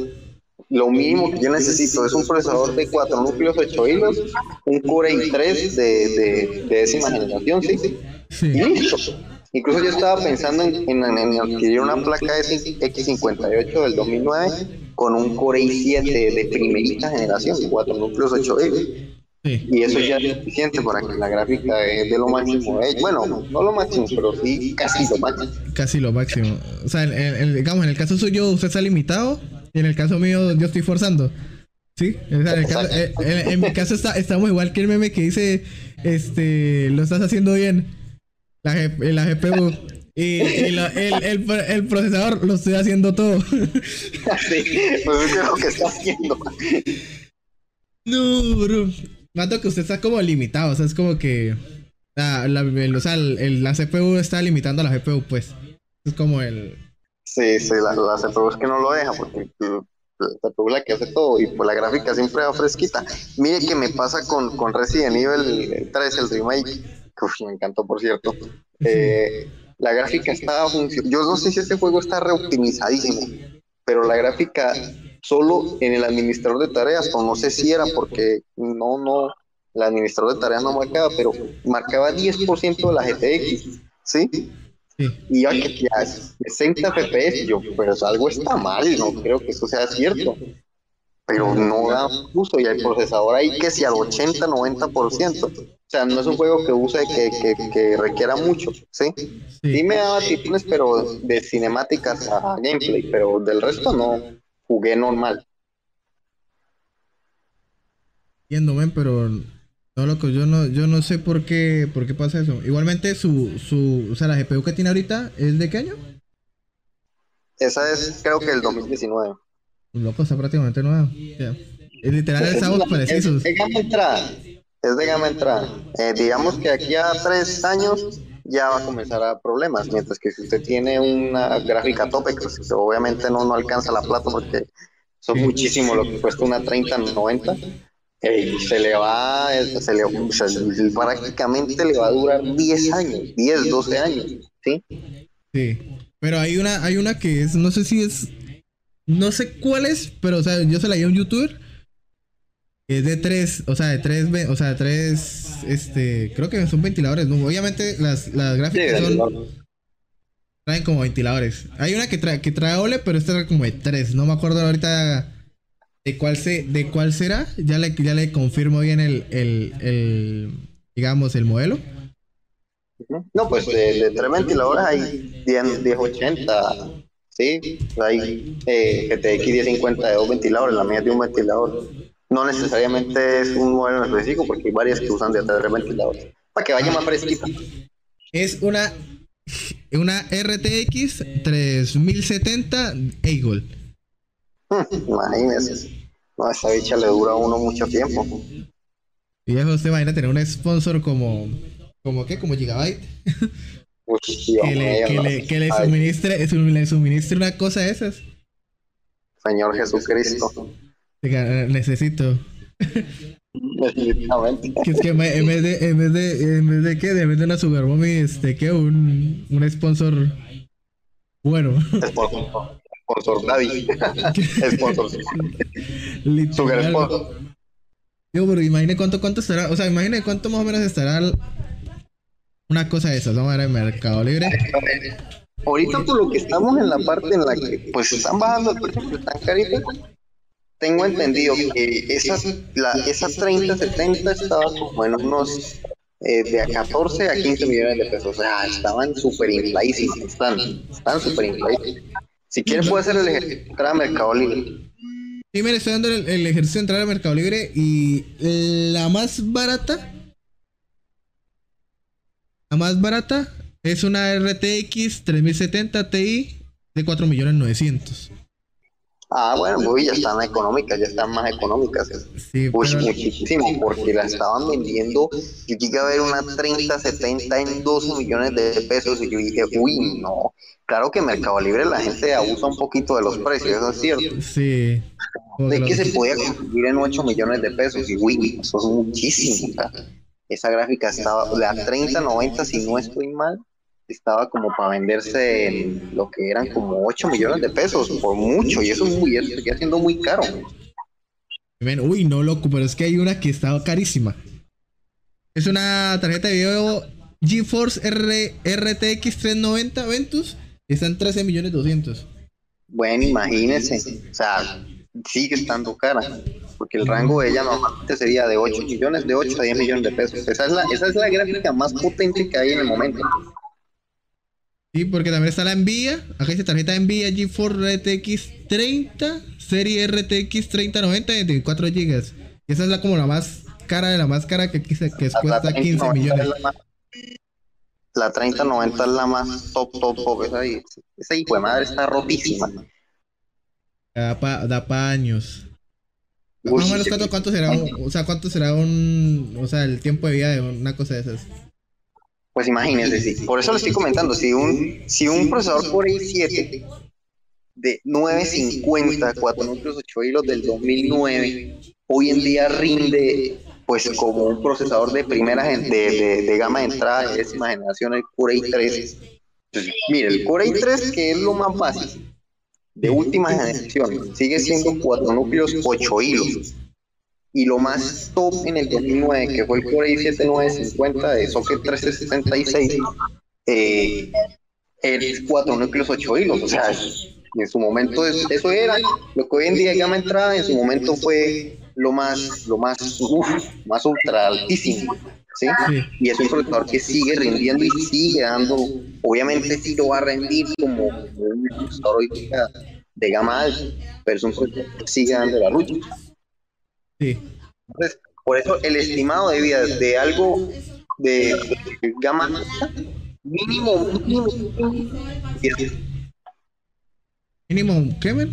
lo mínimo que yo necesito es un procesador de 4 núcleos 8 hilos, un Core i3 de, de, décima generación, ¿sí? Y listo. Incluso yo estaba pensando en, en, adquirir una placa de X58 del 2009 con un Core i7 de primerita generación, 4 núcleos 8 hilos. Y eso ya es suficiente para que la gráfica es de lo máximo. Eh, bueno, no lo máximo, pero sí casi lo máximo. Casi lo máximo. O sea, en, digamos, en el caso suyo usted está limitado y en el caso mío yo estoy forzando. Sí, en, eh, mi caso está, estamos igual que el meme que dice, este, lo estás haciendo bien. La, la GPU. Y, el, el, el, procesador lo estoy haciendo todo. Sí, pues es lo que está haciendo. No, bro. Mato que usted está como limitado, o sea, es como que. La, o sea, el, la CPU está limitando a la GPU, pues. Es como el. Sí, sí, la, la CPU es que no lo deja, porque la CPU la que hace todo, y pues la gráfica siempre va fresquita. Mire que me pasa con, con Resident Evil 3, el remake, que me encantó, por cierto. Eh, la gráfica estaba funcionando. Yo no sé si este juego está reoptimizadísimo, pero la gráfica solo en el administrador de tareas, o no sé si era porque no, no, el administrador de tareas no marcaba, pero marcaba 10% de la GTX, ¿sí? Y ya que ya 60 FPS, yo, pues algo está mal, no creo que eso sea cierto. Pero no da uso y el procesador ahí que si al 80, 90%. O sea, no es un juego que use, que, que, que requiera mucho, ¿sí? Sí, me daba títulos, pero de cinemáticas a gameplay, pero del resto no jugué normal. Entiendo, men, pero No, loco, yo no, yo no sé por qué, por qué pasa eso. Igualmente, su, su, o sea, la GPU que tiene ahorita, ¿es de qué año? Esa es, creo que el 2019. Loco, está prácticamente nueva. Ya. Es literal el sábado precisos. Es de gama entrada. Es de gama entrada. Eh, digamos que aquí a tres años ya va a comenzar a problemas, mientras que si usted tiene una gráfica tope, pues obviamente no, no alcanza la plata porque son muchísimo lo que cuesta una 3090. eh, se le va, se le, o sea, prácticamente le va a durar 10 años, 10, 12 años, ¿sí? Sí. Pero hay una, hay una que es, no sé si es, no sé cuál es, pero o sea, yo se la di a un youtuber. Es de tres, o sea, de tres, o sea, de tres, este, creo que son ventiladores, ¿no? Obviamente las, las Sí, gráficas son, traen como ventiladores. Hay una que trae, que trae OLED, pero esta era como de tres. No me acuerdo ahorita de cuál se, de cuál será. Ya le, ya le confirmo bien el, el, el digamos, el modelo. No, pues de, de tres ventiladores hay 10, 1080, ¿sí? Hay eh, GTX 1050 de dos ventiladores, la mía es de un ventilador. No necesariamente es un modelo en específico porque hay varias que usan de tres ventiladores. Para que vaya más fresquita. Es una, una RTX 3070 Eagle. Imagínese. No, esa bicha le dura a uno mucho tiempo. Y eso usted imagina tener un sponsor como, como qué, como Gigabyte. Dios Que le, que no. le, que le suministre, su- le suministre una cosa de esas. Señor Jesucristo. Diga, Necesito. Definitivamente. Que es que en vez de, en vez de, en vez de qué, en vez de una Super Mommy, este, que un, un sponsor bueno. Sponsor, sponsor Daddy. Sponsor. Sugar. Sponsor. Digo, pero imagine cuánto, cuánto estará, o sea, imagine cuánto más o menos estará una cosa de esas, vamos a ver en Mercado Libre. Ahorita por lo que estamos en la parte en la que pues están bajando el precio, están caritas, tengo entendido que esa, la, esa 30-70 estaba como en unos eh, de a 14 a 15 millones de pesos. O sea, estaban súper infladísimos, están, están súper infladísimos. Si quieres puede hacer el ejercicio entrar a Mercado Libre. Sí, mire, estoy dando el, el ejercicio de entrar a Mercado Libre y la más barata, la más barata es una RTX 3070 Ti de 4 millones 900. Ah, bueno, uy, ya están económicas, ya están más económicas. Sí, muchísimo, porque la estaban vendiendo. Yo llegué a ver una 30-70 en 12 millones de pesos y yo dije, uy, no. Claro que en Mercado Libre la gente abusa un poquito de los precios, eso es cierto. sí. De que se podía conseguir en 8 millones de pesos y uy, eso es muchísimo. esa gráfica estaba, la 30-90, si no estoy mal, estaba como para venderse en lo que eran como 8 millones de pesos, por mucho, y eso es muy, siendo muy caro. Uy, no, loco, pero es que hay una que está carísima. Es una tarjeta de video GeForce R RTX 390 Ventus está en 13 millones 200. Bueno, imagínense, o sea, sigue estando cara, porque el rango de ella normalmente sería de 8 millones, de 8 a 10 millones de pesos. Esa es la, esa es la gráfica más potente que hay en el momento. Sí, porque también está la Nvidia. Acá dice tarjeta Nvidia GeForce RTX 30, serie RTX 3090 de 24 GB. Y esa es la como la más cara de la más cara que, aquí se- que La cuesta 15 3090 millones. es la más- La 3090 es la más top, top, top. Esa, esa hijo de madre está rotísima. Da pa, da pa años. Uy, Más o menos cuánto, cuánto será un, o sea, cuánto será un, o sea, el tiempo de vida de una cosa de esas. Pues imagínense, sí. Por eso le estoy comentando, si un, si un procesador Core i7 de 950, 4 núcleos 8 hilos del 2009, hoy en día rinde pues como un procesador de primera de, de, de gama de entrada de décima generación, el Core i3. Entonces, mire, el Core i3, que es lo más básico, de última generación, sigue siendo 4 núcleos 8 hilos. Y lo más top en el 2009, que fue el Core i7 950 de socket 1366, eh, es 4 núcleos 8 hilos. O sea, en su momento es- eso era lo que hoy en día es gama entrada, en su momento fue lo más, lo más, uf, más ultra altísimo. ¿sí? Sí. Y es un procesador que sigue rindiendo y sigue dando, obviamente sí lo va a rendir como, como un procesador de gama alta, pero es un procesador que sigue dando la lucha. Sí. Entonces, Por eso el estimado de vida de algo de, gama mínimo, mínimo, mínimo, ¿qué,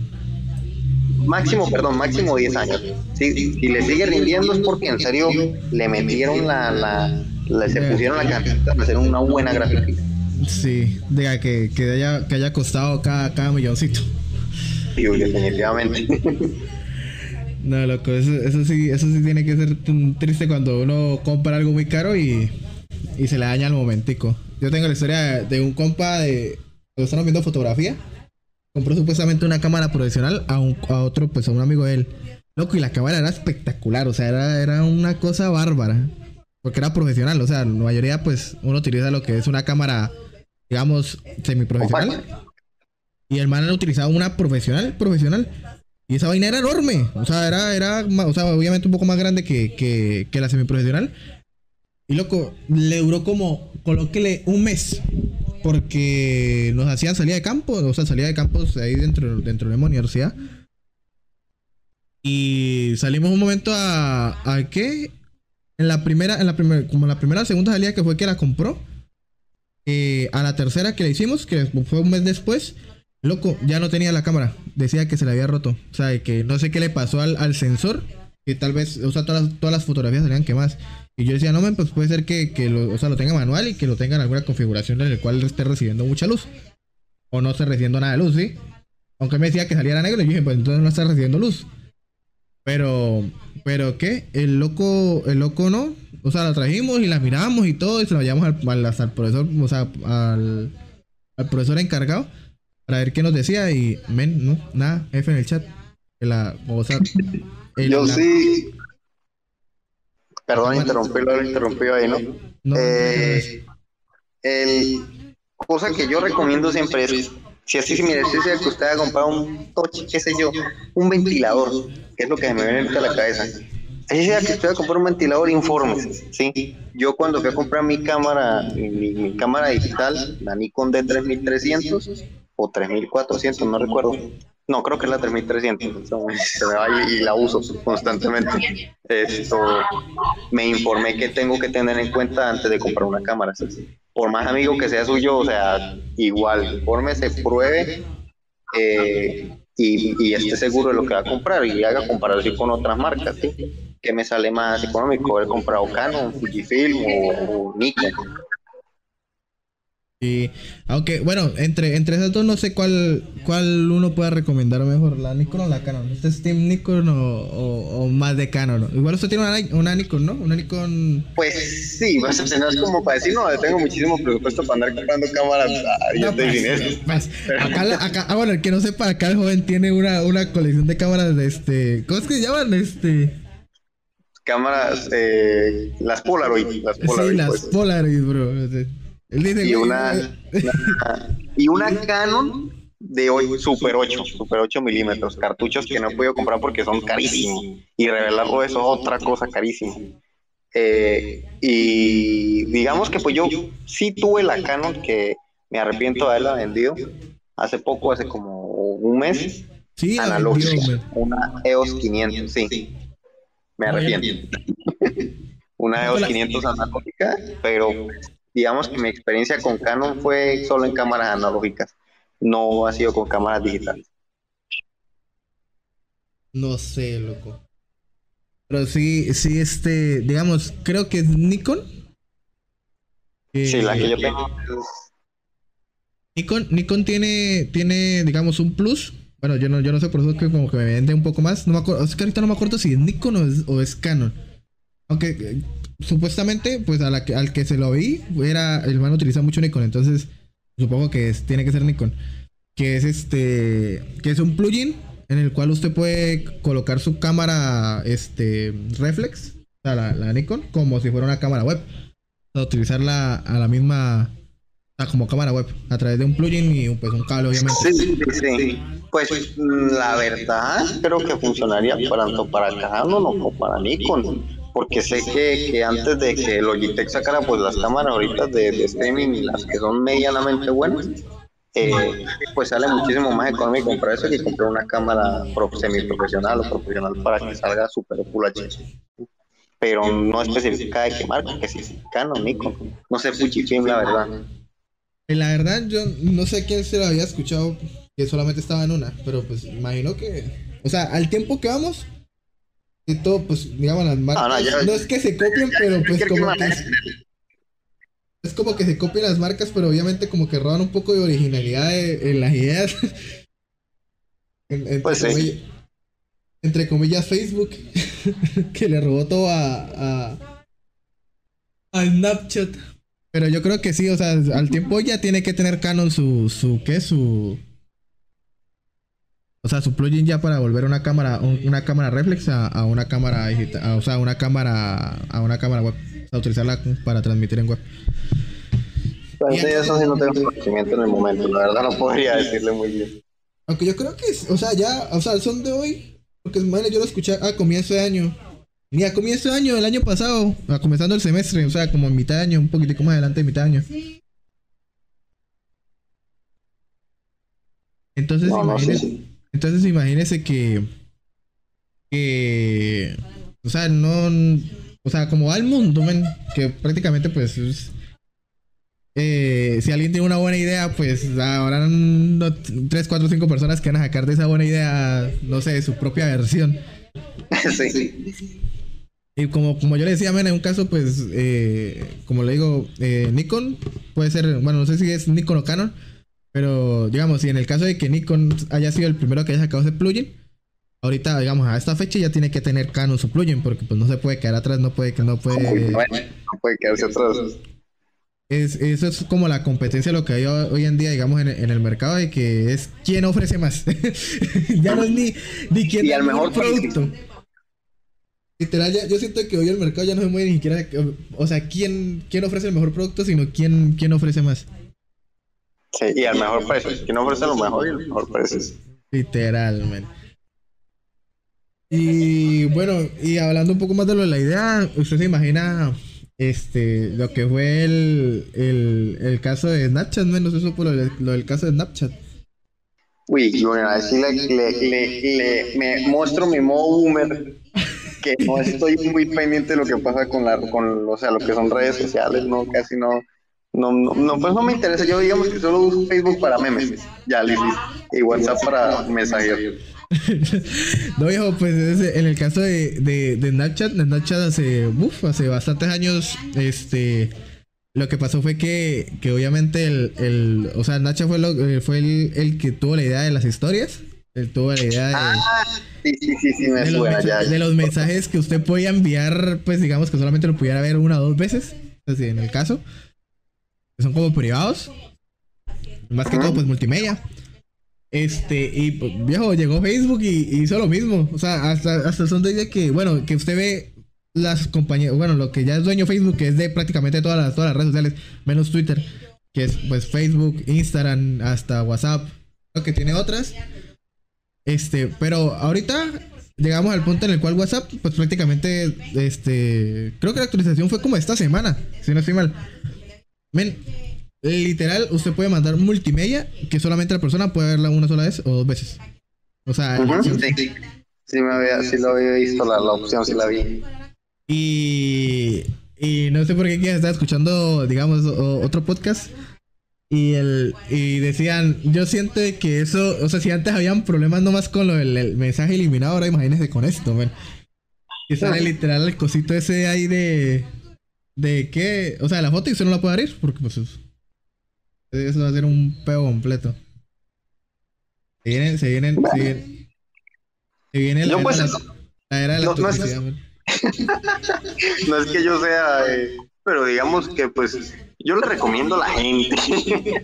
Máximo, perdón, máximo 10 años. Si, si le sigue rindiendo es porque en serio le metieron la, la, se pusieron la cantidad de hacer una buena gráfica. Sí, diga que, que, haya, que haya costado cada, cada milloncito. Sí, definitivamente. No, loco, eso, eso, sí, eso sí tiene que ser triste cuando uno compra algo muy caro y, y se le daña al momentico. Yo tengo la historia de un compa de... Estamos viendo fotografía, compró supuestamente una cámara profesional a, un, a otro, pues a un amigo de él. Loco, y la cámara era espectacular, o sea, era, era una cosa bárbara. Porque era profesional, o sea, la mayoría, pues, uno utiliza lo que es una cámara, digamos, semiprofesional. Y el man ha utilizado una profesional, profesional. Y esa vaina era enorme. O sea, era, era, o sea, obviamente un poco más grande que, que, que la semiprofesional. Y loco, le duró como, colóquele un mes. Porque nos hacían salida de campo, o sea, salida de campos ahí dentro, dentro de la universidad. Y salimos un momento a, a qué? En la primera, en la primera, como la primera segunda salida que fue que la compró. Eh, a la tercera que le hicimos, que fue un mes después, Loco, ya no tenía la cámara. Decía que se le había roto. O sea, que no sé qué le pasó al, sensor. Que tal vez, o sea, todas las, todas las fotografías salían quemadas. Y yo decía, no, men, pues puede ser que, lo, o sea, lo tenga manual y que lo tenga en alguna configuración en la cual esté recibiendo mucha luz. O no esté recibiendo nada de luz, ¿sí? Aunque me decía que saliera negro, y yo dije, pues entonces no está recibiendo luz. Pero, pero ¿qué? El loco, el loco no. O sea, la trajimos y la miramos y todo, y se la llevamos al, al, profesor, o sea, al, al profesor encargado para ver qué nos decía y, men, no, nada, F en el chat. La, o sea, Yo sí. Perdón, interrumpí, lo interrumpí ahí, ¿no? no eh, el cosa que yo recomiendo siempre es, si así si mire, si que usted ha comprado un toche, qué sé yo, un ventilador, que es lo que me viene a la cabeza. Así sea que usted va a comprar un ventilador, infórmese, ¿sí? Yo cuando fui a comprar mi cámara, mi, mi cámara digital, la Nikon D3300, o 3400, no recuerdo. No, creo que es la 3300. Se me va y, la uso constantemente. Esto me informé que tengo que tener en cuenta antes de comprar una cámara. Por más amigo que sea suyo, o sea, igual, se pruebe eh, y, y, esté seguro de lo que va a comprar y haga comparación con otras marcas. ¿sí? Que me sale más económico haber comprado Canon, Fujifilm o Nikon. Y aunque, bueno, entre, entre esas dos no sé cuál, cuál uno puede recomendar mejor, la Nikon o la Canon. ¿Usted es Team Nikon o, o, más de Canon? Igual usted tiene una, una, Nikon, ¿no? Una Nikon... Pues sí, pues, no es como para decir, no, tengo muchísimo presupuesto para andar comprando cámaras a no, pues, dinero. Pues, acá, acá, ah, bueno, el que no sepa, acá el joven tiene una, una colección de cámaras de este... ¿Cómo es que se llaman? Este... Cámaras, eh, las Polaroid. Las Polaroid, sí, las pues. Polaroid, bro y, una, y una Canon de hoy Super 8, Super 8 milímetros, cartuchos que no he podido comprar porque son carísimos. Y revelarlo eso es otra cosa carísima. Eh, y digamos que pues yo sí tuve la Canon que me arrepiento de haberla vendido hace poco, hace como un mes. Sí, analógica, una EOS 500, sí. Me arrepiento. una EOS 500 analógica, pero digamos que mi experiencia con Canon fue solo en cámaras analógicas, no ha sido con cámaras digitales. No sé, loco. Pero sí, sí, este, digamos, creo que es Nikon. sí, la que yo tengo. Nikon, Nikon tiene, tiene, digamos, un plus. Bueno, yo no, yo no sé por eso que como que me vende un poco más. No me acuerdo, es que ahorita no me acuerdo si es Nikon o es, o es Canon. Aunque supuestamente, pues a la que, al que se lo vi, era, el man utiliza mucho Nikon, entonces supongo que es, tiene que ser Nikon. Que es este, que es un plugin en el cual usted puede colocar su cámara, este, reflex, o sea, la, Nikon, como si fuera una cámara web. O sea, utilizarla a la misma, como cámara web, a través de un plugin y pues un cable, obviamente. Sí, sí, sí. Pues la verdad, creo que funcionaría tanto para Canon como para Nikon porque sé que, que, antes de que Logitech sacara pues las cámaras ahorita de, de streaming y las que son medianamente buenas, eh, pues sale muchísimo más económico comprar eso que comprar una cámara semi profesional o profesional para que salga super full HD. pero no especifica de qué marca, que si Canon, Nikon, no sé Fujifilm la verdad. La verdad yo no sé quién se lo había escuchado que solamente estaba en una, pero pues imagino que, o sea, al tiempo que vamos, y todo, pues digamos las marcas, no, es que se copien, pero pues como que es como que se copian las marcas, pero obviamente como que roban un poco de originalidad en las ideas. entre, Pues sí. comillas, entre comillas, Facebook, que le robó todo a, a, a Snapchat. Pero yo creo que sí, o sea, al tiempo ya tiene que tener Canon su, su, ¿qué? Su... O sea, su plugin ya para volver una cámara, un- una cámara reflex a, a una cámara digital, a- o sea, una cámara, a una cámara web, o sea, utilizarla para transmitir en web. Pero sí, eso sí no tengo conocimiento en el momento, la verdad no podría decirle muy bien. Aunque yo creo que, es- o sea, ya, o sea, son de hoy. Porque madre, yo lo escuché a comienzo de año. Ni a comienzo de año, del año pasado, a comenzando el semestre, o sea, como en mitad de año, un poquitico más adelante de mitad de año. Entonces, No, no sé. imagínese, entonces imagínese que, que, o sea, no, o sea, como va el mundo, men, que prácticamente pues es- eh, si alguien tiene una buena idea, pues habrán no, 3, 4, 5 personas que van a sacar de esa buena idea, no sé, su propia versión. sí. Y como, como yo le decía, men, en un caso, pues, eh, como le digo, eh, Nikon puede ser, bueno, no sé si es Nikon o Canon, pero digamos, si en el caso de que Nikon haya sido el primero que haya sacado ese plugin, ahorita, digamos, a esta fecha ya tiene que tener Canon su plugin, porque pues no se puede quedar atrás, no puede que no puede. No puede quedarse atrás. Es, eso es como la competencia lo que hay ho- hoy en día, digamos, en, en el mercado, de que es quién ofrece más. ya no es ni, ni quién Y al el mejor producto. Literal, ya- yo siento que hoy el mercado ya no se mueve ni siquiera, o sea, quién, quién ofrece el mejor producto, sino quién, quién ofrece más. Sí, y al mejor precio. Quien ofrece lo mejor y el mejor precio. Literal, man. Y bueno, y hablando un poco más de lo de la idea, ¿usted se imagina este lo que fue el, el, el caso de Snapchat, menos eso por lo, lo del caso de Snapchat? Uy, bueno, así le, le, le, le- me muestro mi modo boomer que no estoy muy pendiente de lo que pasa con la con o sea lo que son redes sociales no casi no no no, no, pues no me interesa. Yo digamos que solo uso Facebook para memes ya listo. Y WhatsApp para mensajeros No, viejo, pues es- en el caso de, de, de Snapchat, Snapchat hace, uf, hace bastantes años, este, lo que pasó fue que, que obviamente el, el, o sea, Snapchat fue, lo, eh, fue el, el que tuvo la idea de las historias, él tuvo la idea de, sí sí sí sí me de, los, suena mensa- ya. de los mensajes que usted podía enviar, pues digamos que solamente lo pudiera ver una o dos veces, así en el caso, son como privados, más que todo pues multimedia. Este, y pues, viejo, llegó Facebook y hizo lo mismo. O sea, hasta, hasta son de que, bueno, que usted ve las compañías, bueno, lo que ya es dueño Facebook, que es de prácticamente todas las, todas las redes sociales, menos Twitter, que es pues Facebook, Instagram, hasta WhatsApp, lo que tiene otras. Este, pero ahorita llegamos al punto en el cual WhatsApp, pues prácticamente, este, creo que la actualización fue como esta semana, si no estoy mal. Men, literal, usted puede mandar multimedia que solamente la persona puede verla una sola vez o dos veces. O sea, Ujú, sí, sí me había sí lo había visto la, la opción sí la vi y, y no sé por qué estaba escuchando, digamos, o- otro podcast. Y el y decían, yo siento que eso, o sea, si antes habían problemas nomás con lo del el mensaje eliminado, ahora imagínense con esto, man. Que sale literal el cosito ese ahí de de que, o sea, la foto y usted no la puede abrir porque pues es- eso va a ser un peo completo. Se vienen, se vienen, se vienen, se viene la, Yo, era pues, la, la era de la no- no es- no es que yo sea eh, pero digamos que pues yo le recomiendo a la gente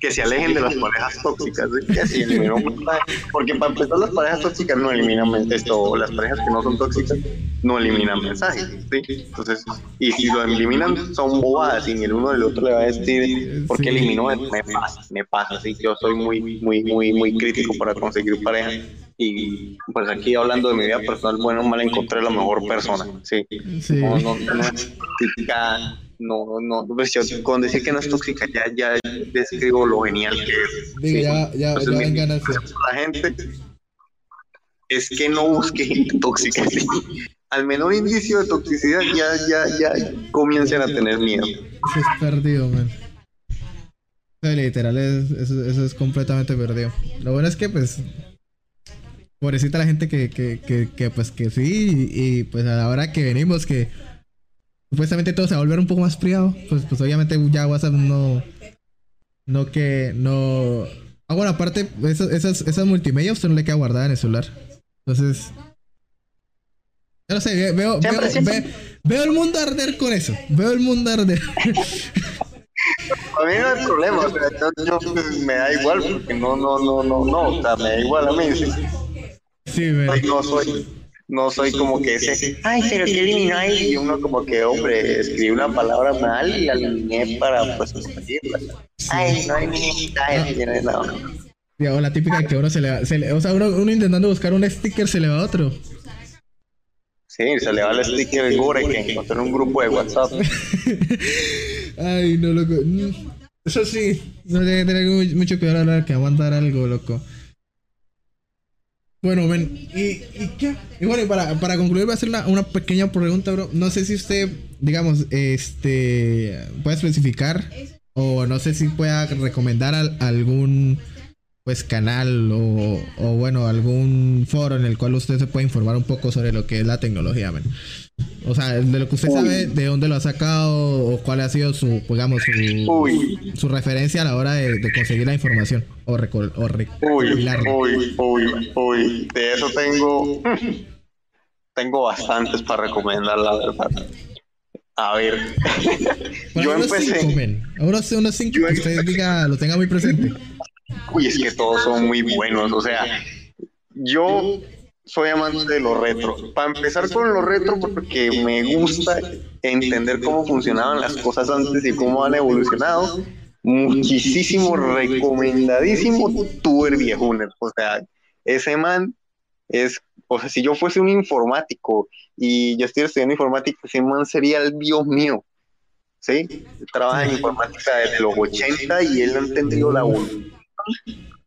que se alejen de las parejas tóxicas, mensaje. porque para empezar las parejas tóxicas no eliminan esto, las parejas que no son tóxicas no eliminan mensajes, ¿sí? entonces, y si lo eliminan son bobadas y ni el uno del otro le va a decir por qué eliminó, me pasa, me pasa, sí, yo soy muy, muy, muy, muy crítico para conseguir pareja y pues aquí hablando de mi vida personal, bueno, mal encontré la mejor persona, sí. Sí. No, no, no no, no, pues yo con decir que no es tóxica ya, ya describo lo genial que es. Digo, Sí. ya, ya, Entonces, ya mi ganas. la gente es que no busque gente tóxica, sí. al menor indicio de toxicidad ya, ya, ya comiencen a tener miedo. Eso es perdido, man. literal, eso, eso, es completamente perdido. Lo bueno es que, pues, pobrecita la gente que, que, que, que pues, que sí, y, pues a la hora que venimos, que supuestamente todo se va a volver un poco más privado, pues, pues obviamente ya WhatsApp no, no que, no... Ah, bueno, aparte, esas, esas multimedia usted no le queda guardada en el celular. Entonces, yo no sé, veo, veo, el mundo arder con eso. Veo el mundo arder. A mí no hay problema, pero yo, me da igual porque no, no, no, no, no, o sea, me da igual a mí. Sí, sí No soy, no soy como que ese, ay, pero si eliminó ahí, y uno como que, hombre, escribí una palabra mal y la eliminé para, pues, conseguirla. Ay, no eliminé, no. O la típica que uno se le, se le o sea, uno, uno intentando buscar un sticker se le va a otro. Sí, se le va el sticker de Gore que encontró en un grupo de WhatsApp. Ay, no, loco. Eso sí, no tiene que tener mucho cuidado a la hora que aguantar algo, loco. Bueno, ven, ¿y, y qué? Y bueno, para, para concluir voy a hacer una, pequeña pregunta, bro. No sé si usted, digamos, este, puede especificar o no sé si pueda recomendar algún pues canal o, o, bueno algún foro en el cual usted se puede informar un poco sobre lo que es la tecnología o sea de lo que usted sabe de dónde lo ha sacado o cuál ha sido su digamos su, su referencia a la hora de, conseguir la información o, recol, o recopilarla uy, uy, uy, de eso tengo tengo bastantes para recomendar la verdad. A ver. Yo empecé. cinco, unos, unos cinco que usted diga lo tenga muy presente Uy, es que todos son muy buenos. O sea, yo soy amante de los retro. Para empezar con los retro, porque me gusta entender cómo funcionaban las cosas antes y cómo han evolucionado. Muchísimo recomendadísimo Tuber Viejuner. O sea, ese man es, o sea, si yo fuese un informático y yo estoy estudiando informática, ese man sería el Dios mío. ¿Sí? Trabaja en informática desde los 80 y él ha entendido la evolución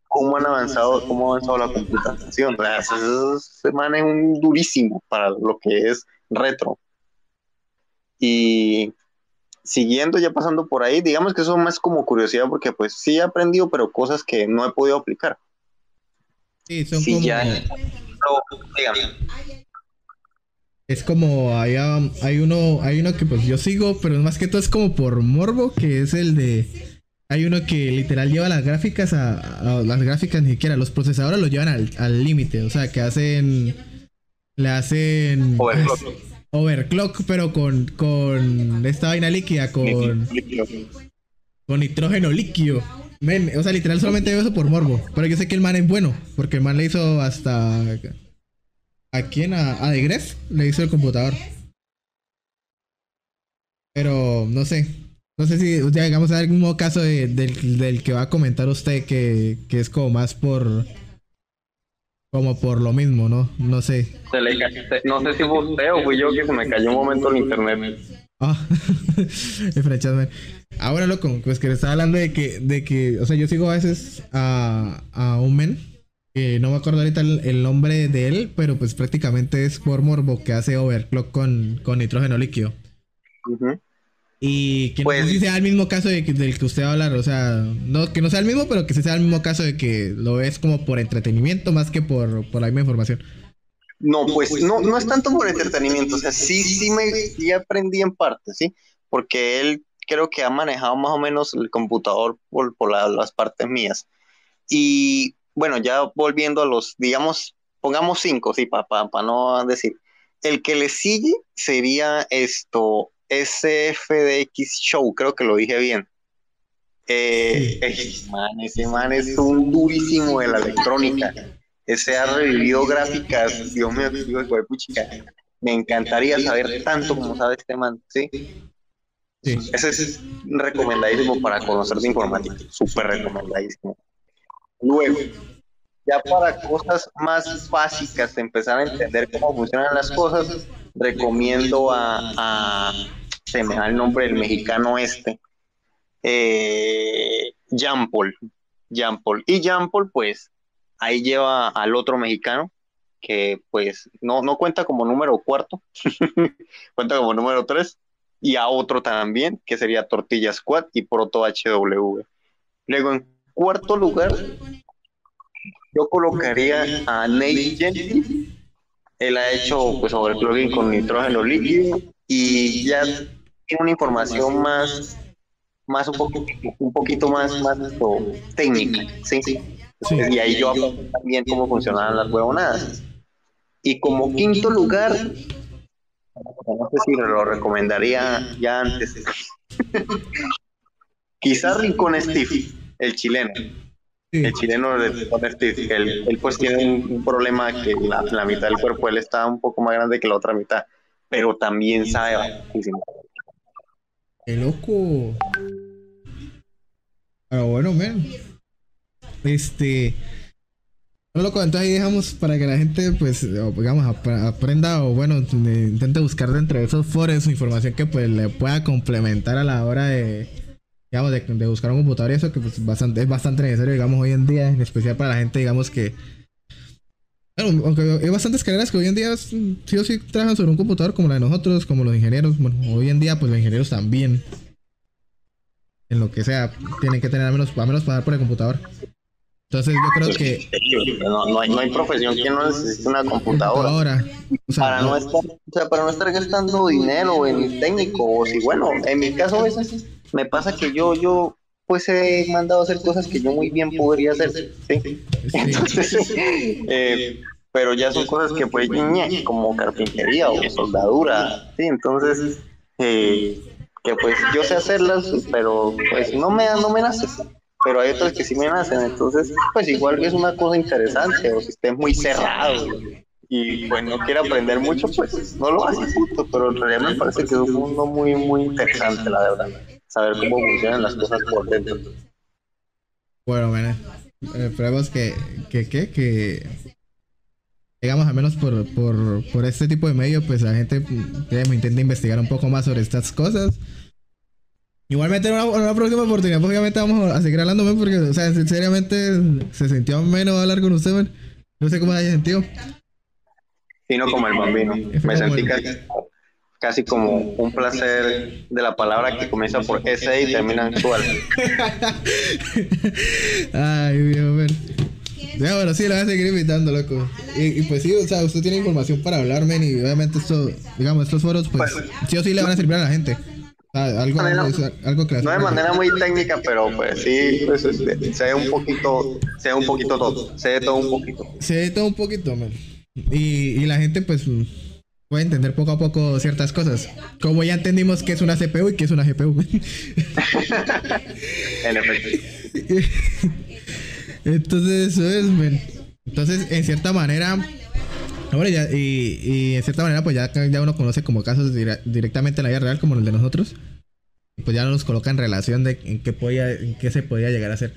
cómo han avanzado, cómo ha avanzado la computación. ese man es un durísimo para lo que es retro. Y siguiendo ya pasando por ahí, digamos que eso es más como curiosidad porque pues sí he aprendido, pero cosas que no he podido aplicar. Sí, son como... Es como hay, hay uno, hay uno que pues yo sigo, pero más que todo es como por morbo, que es el de hay uno que literal lleva las gráficas a, las gráficas ni siquiera, los procesadores lo llevan al límite, o sea que hacen le hacen overclock, overclock pero con, con esta vaina líquida, con con nitrógeno líquido. o sea, literal solamente veo eso por morbo. Pero yo sé que el man es bueno. Porque el man le hizo hasta. ¿A quién? A, a The le hizo el computador. Pero no sé. No sé si ya llegamos a algún caso de, del, que va a comentar usted que, que, es como más por como por lo mismo, ¿no? No sé. no sé si fue usted o fui yo que se me cayó un momento en internet. Ah, Ahora loco, pues que le estaba hablando de que, de que, o sea, yo sigo a veces a, a un men, que no me acuerdo ahorita el, nombre de él, pero pues prácticamente es por morbo que hace overclock con, con nitrógeno líquido. Y que pues, no sea el mismo caso de del que usted va a hablar, o sea, no, que no sea el mismo, pero que sea el mismo caso de que lo ves como por entretenimiento más que por, por la misma información. No, pues no, no es tanto por entretenimiento, o sea, sí, sí me sí aprendí en parte, ¿sí? Porque él creo que ha manejado más o menos el computador por, por las partes mías. Y bueno, ya volviendo a los, digamos, pongamos cinco, sí, para no decir. El que le sigue sería esto, SFDX Show, creo que lo dije bien. Eh, ese, man, ese man es un durísimo de la electrónica. Ese ha revivido gráficas, Dios mío, Dios, puchica. Me encantaría saber tanto como sabe este man, ¿sí? Sí. Ese es recomendadísimo para conocer de informática, súper recomendadísimo. Luego, ya para cosas más básicas, empezar a entender cómo funcionan las cosas, recomiendo a, se me da el nombre del mexicano este, eh, Jean Paul. Jean Paul. Y Jean Paul, pues, ahí lleva al otro mexicano, que pues no, no cuenta como número cuarto, cuenta como número tres, y a otro también, que sería Tortilla Squad y Proto HW. Luego en cuarto lugar, yo colocaría a Nate Jenkins. Él ha hecho pues overclocking con nitrógeno líquido y ya tiene una información más, más un, poco, un poquito más, más técnica, ¿sí? Y ahí yo aprendí también cómo funcionaban las huevonadas. Y como quinto lugar, no sé si lo recomendaría ya antes. Quizás Rincón Steve, el chileno. El chileno de Steve. Él, pues tiene un, problema que la, mitad del cuerpo él está un poco más grande que la otra mitad, pero también sabe ¡Qué loco! Pero bueno, men. Este. No, loco, entonces ahí dejamos para que la gente, pues, digamos, aprenda o, bueno, intente buscar dentro de esos foros información que, pues, le pueda complementar a la hora de, digamos, de, buscar un computador y eso, que, pues, bastante, es bastante necesario, digamos, hoy en día, en especial para la gente, digamos, que... Bueno, aunque hay bastantes carreras que hoy en día sí o sí trabajan sobre un computador como la de nosotros, como los ingenieros. Bueno, hoy en día, pues, los ingenieros también, en lo que sea, tienen que tener al menos, al menos pasar por el computador. Entonces yo creo que... No, hay, no hay profesión que no necesite una computadora. para, no estar, o sea, para no estar gastando dinero en técnico. O si, bueno, en mi caso a veces me pasa que yo, yo pues he mandado a hacer cosas que yo muy bien podría hacer. ¿sí? Entonces, eh, pero ya son cosas que pues como carpintería o soldadura. Sí, entonces, eh, que pues yo sé hacerlas, pero pues no me, no me nace pero hay otros que sí me nacen, entonces pues igual es una cosa interesante, o si esté muy cerrado y pues no quiere aprender mucho, pues no lo hace punto, pero en realidad me parece que es un mundo muy, muy interesante, la verdad, saber cómo funcionan las cosas por dentro. Bueno, bueno, esperemos que, que, que, que digamos, al menos por, por, por este tipo de medio, pues la gente intenta investigar un poco más sobre estas cosas Igualmente en una, próxima oportunidad, pues obviamente vamos a seguir hablando, porque, o sea, sinceramente se sintió menos hablar con usted, man. No sé cómo haya sentido. Sino como el bambino. Me sentí casi, como un placer de la palabra que comienza por S y termina en actual. Ay, ver. Ya, bueno, sí, lo voy a seguir invitando, loco. Y, pues sí, o sea, usted tiene información para hablarme y obviamente esto, digamos, estos foros, pues, pues sí o sí le van a servir a la gente. Ah, algo, algo que no de manera muy técnica, pero pues sí, pues, este, sé un poquito, sé un poquito todo, sé de todo un poquito. Sé de todo un poquito, man. Y, y la gente pues puede entender poco a poco ciertas cosas. Como ya entendimos que es una CPU y que es una GPU. en efecto. Entonces eso es, man. Entonces, en cierta manera, y, y, en cierta manera, pues ya, ya uno conoce como casos directamente en la vida real, como el de nosotros. Pues ya nos coloca en relación de en qué, podía, en qué se podía llegar a hacer.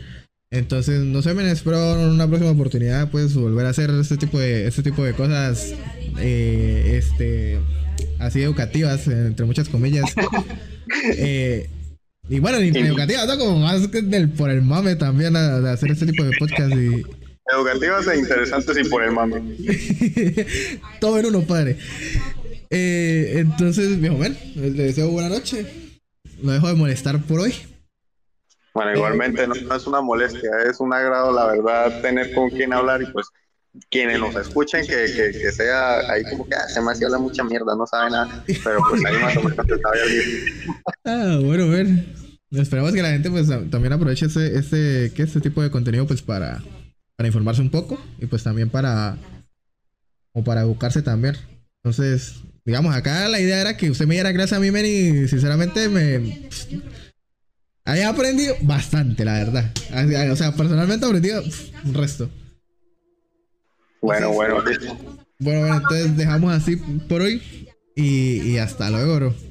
Entonces, no sé, me espero en una próxima oportunidad, pues volver a hacer este tipo de, este tipo de cosas, eh, este, así educativas, entre muchas comillas. eh, y bueno, ni educativas, ¿no? Como más que del, por el mame también, de hacer este tipo de podcast y Educativas e interesantes y por el mame. Todo en uno, padre. Eh, entonces, viejo men, le deseo buena noche. No dejo de molestar por hoy. Bueno, igualmente no, es una molestia, es un agrado, la verdad, tener con quien hablar y pues quienes nos escuchen, que, que, sea ahí como que ah, se me habla mucha mierda, no sabe nada, pero pues ahí más o menos se sabe. Ah, bueno, ver. Esperamos que la gente pues también aproveche este, este, que este tipo de contenido pues para para informarse un poco y pues también para o para educarse también. Entonces, digamos, acá la idea era que usted me diera gracias a mí, men, y sinceramente me haya aprendido bastante, la verdad. O sea, personalmente he aprendido un resto. Bueno, bueno. Bueno, bueno, entonces dejamos así por hoy y, y hasta luego, bro.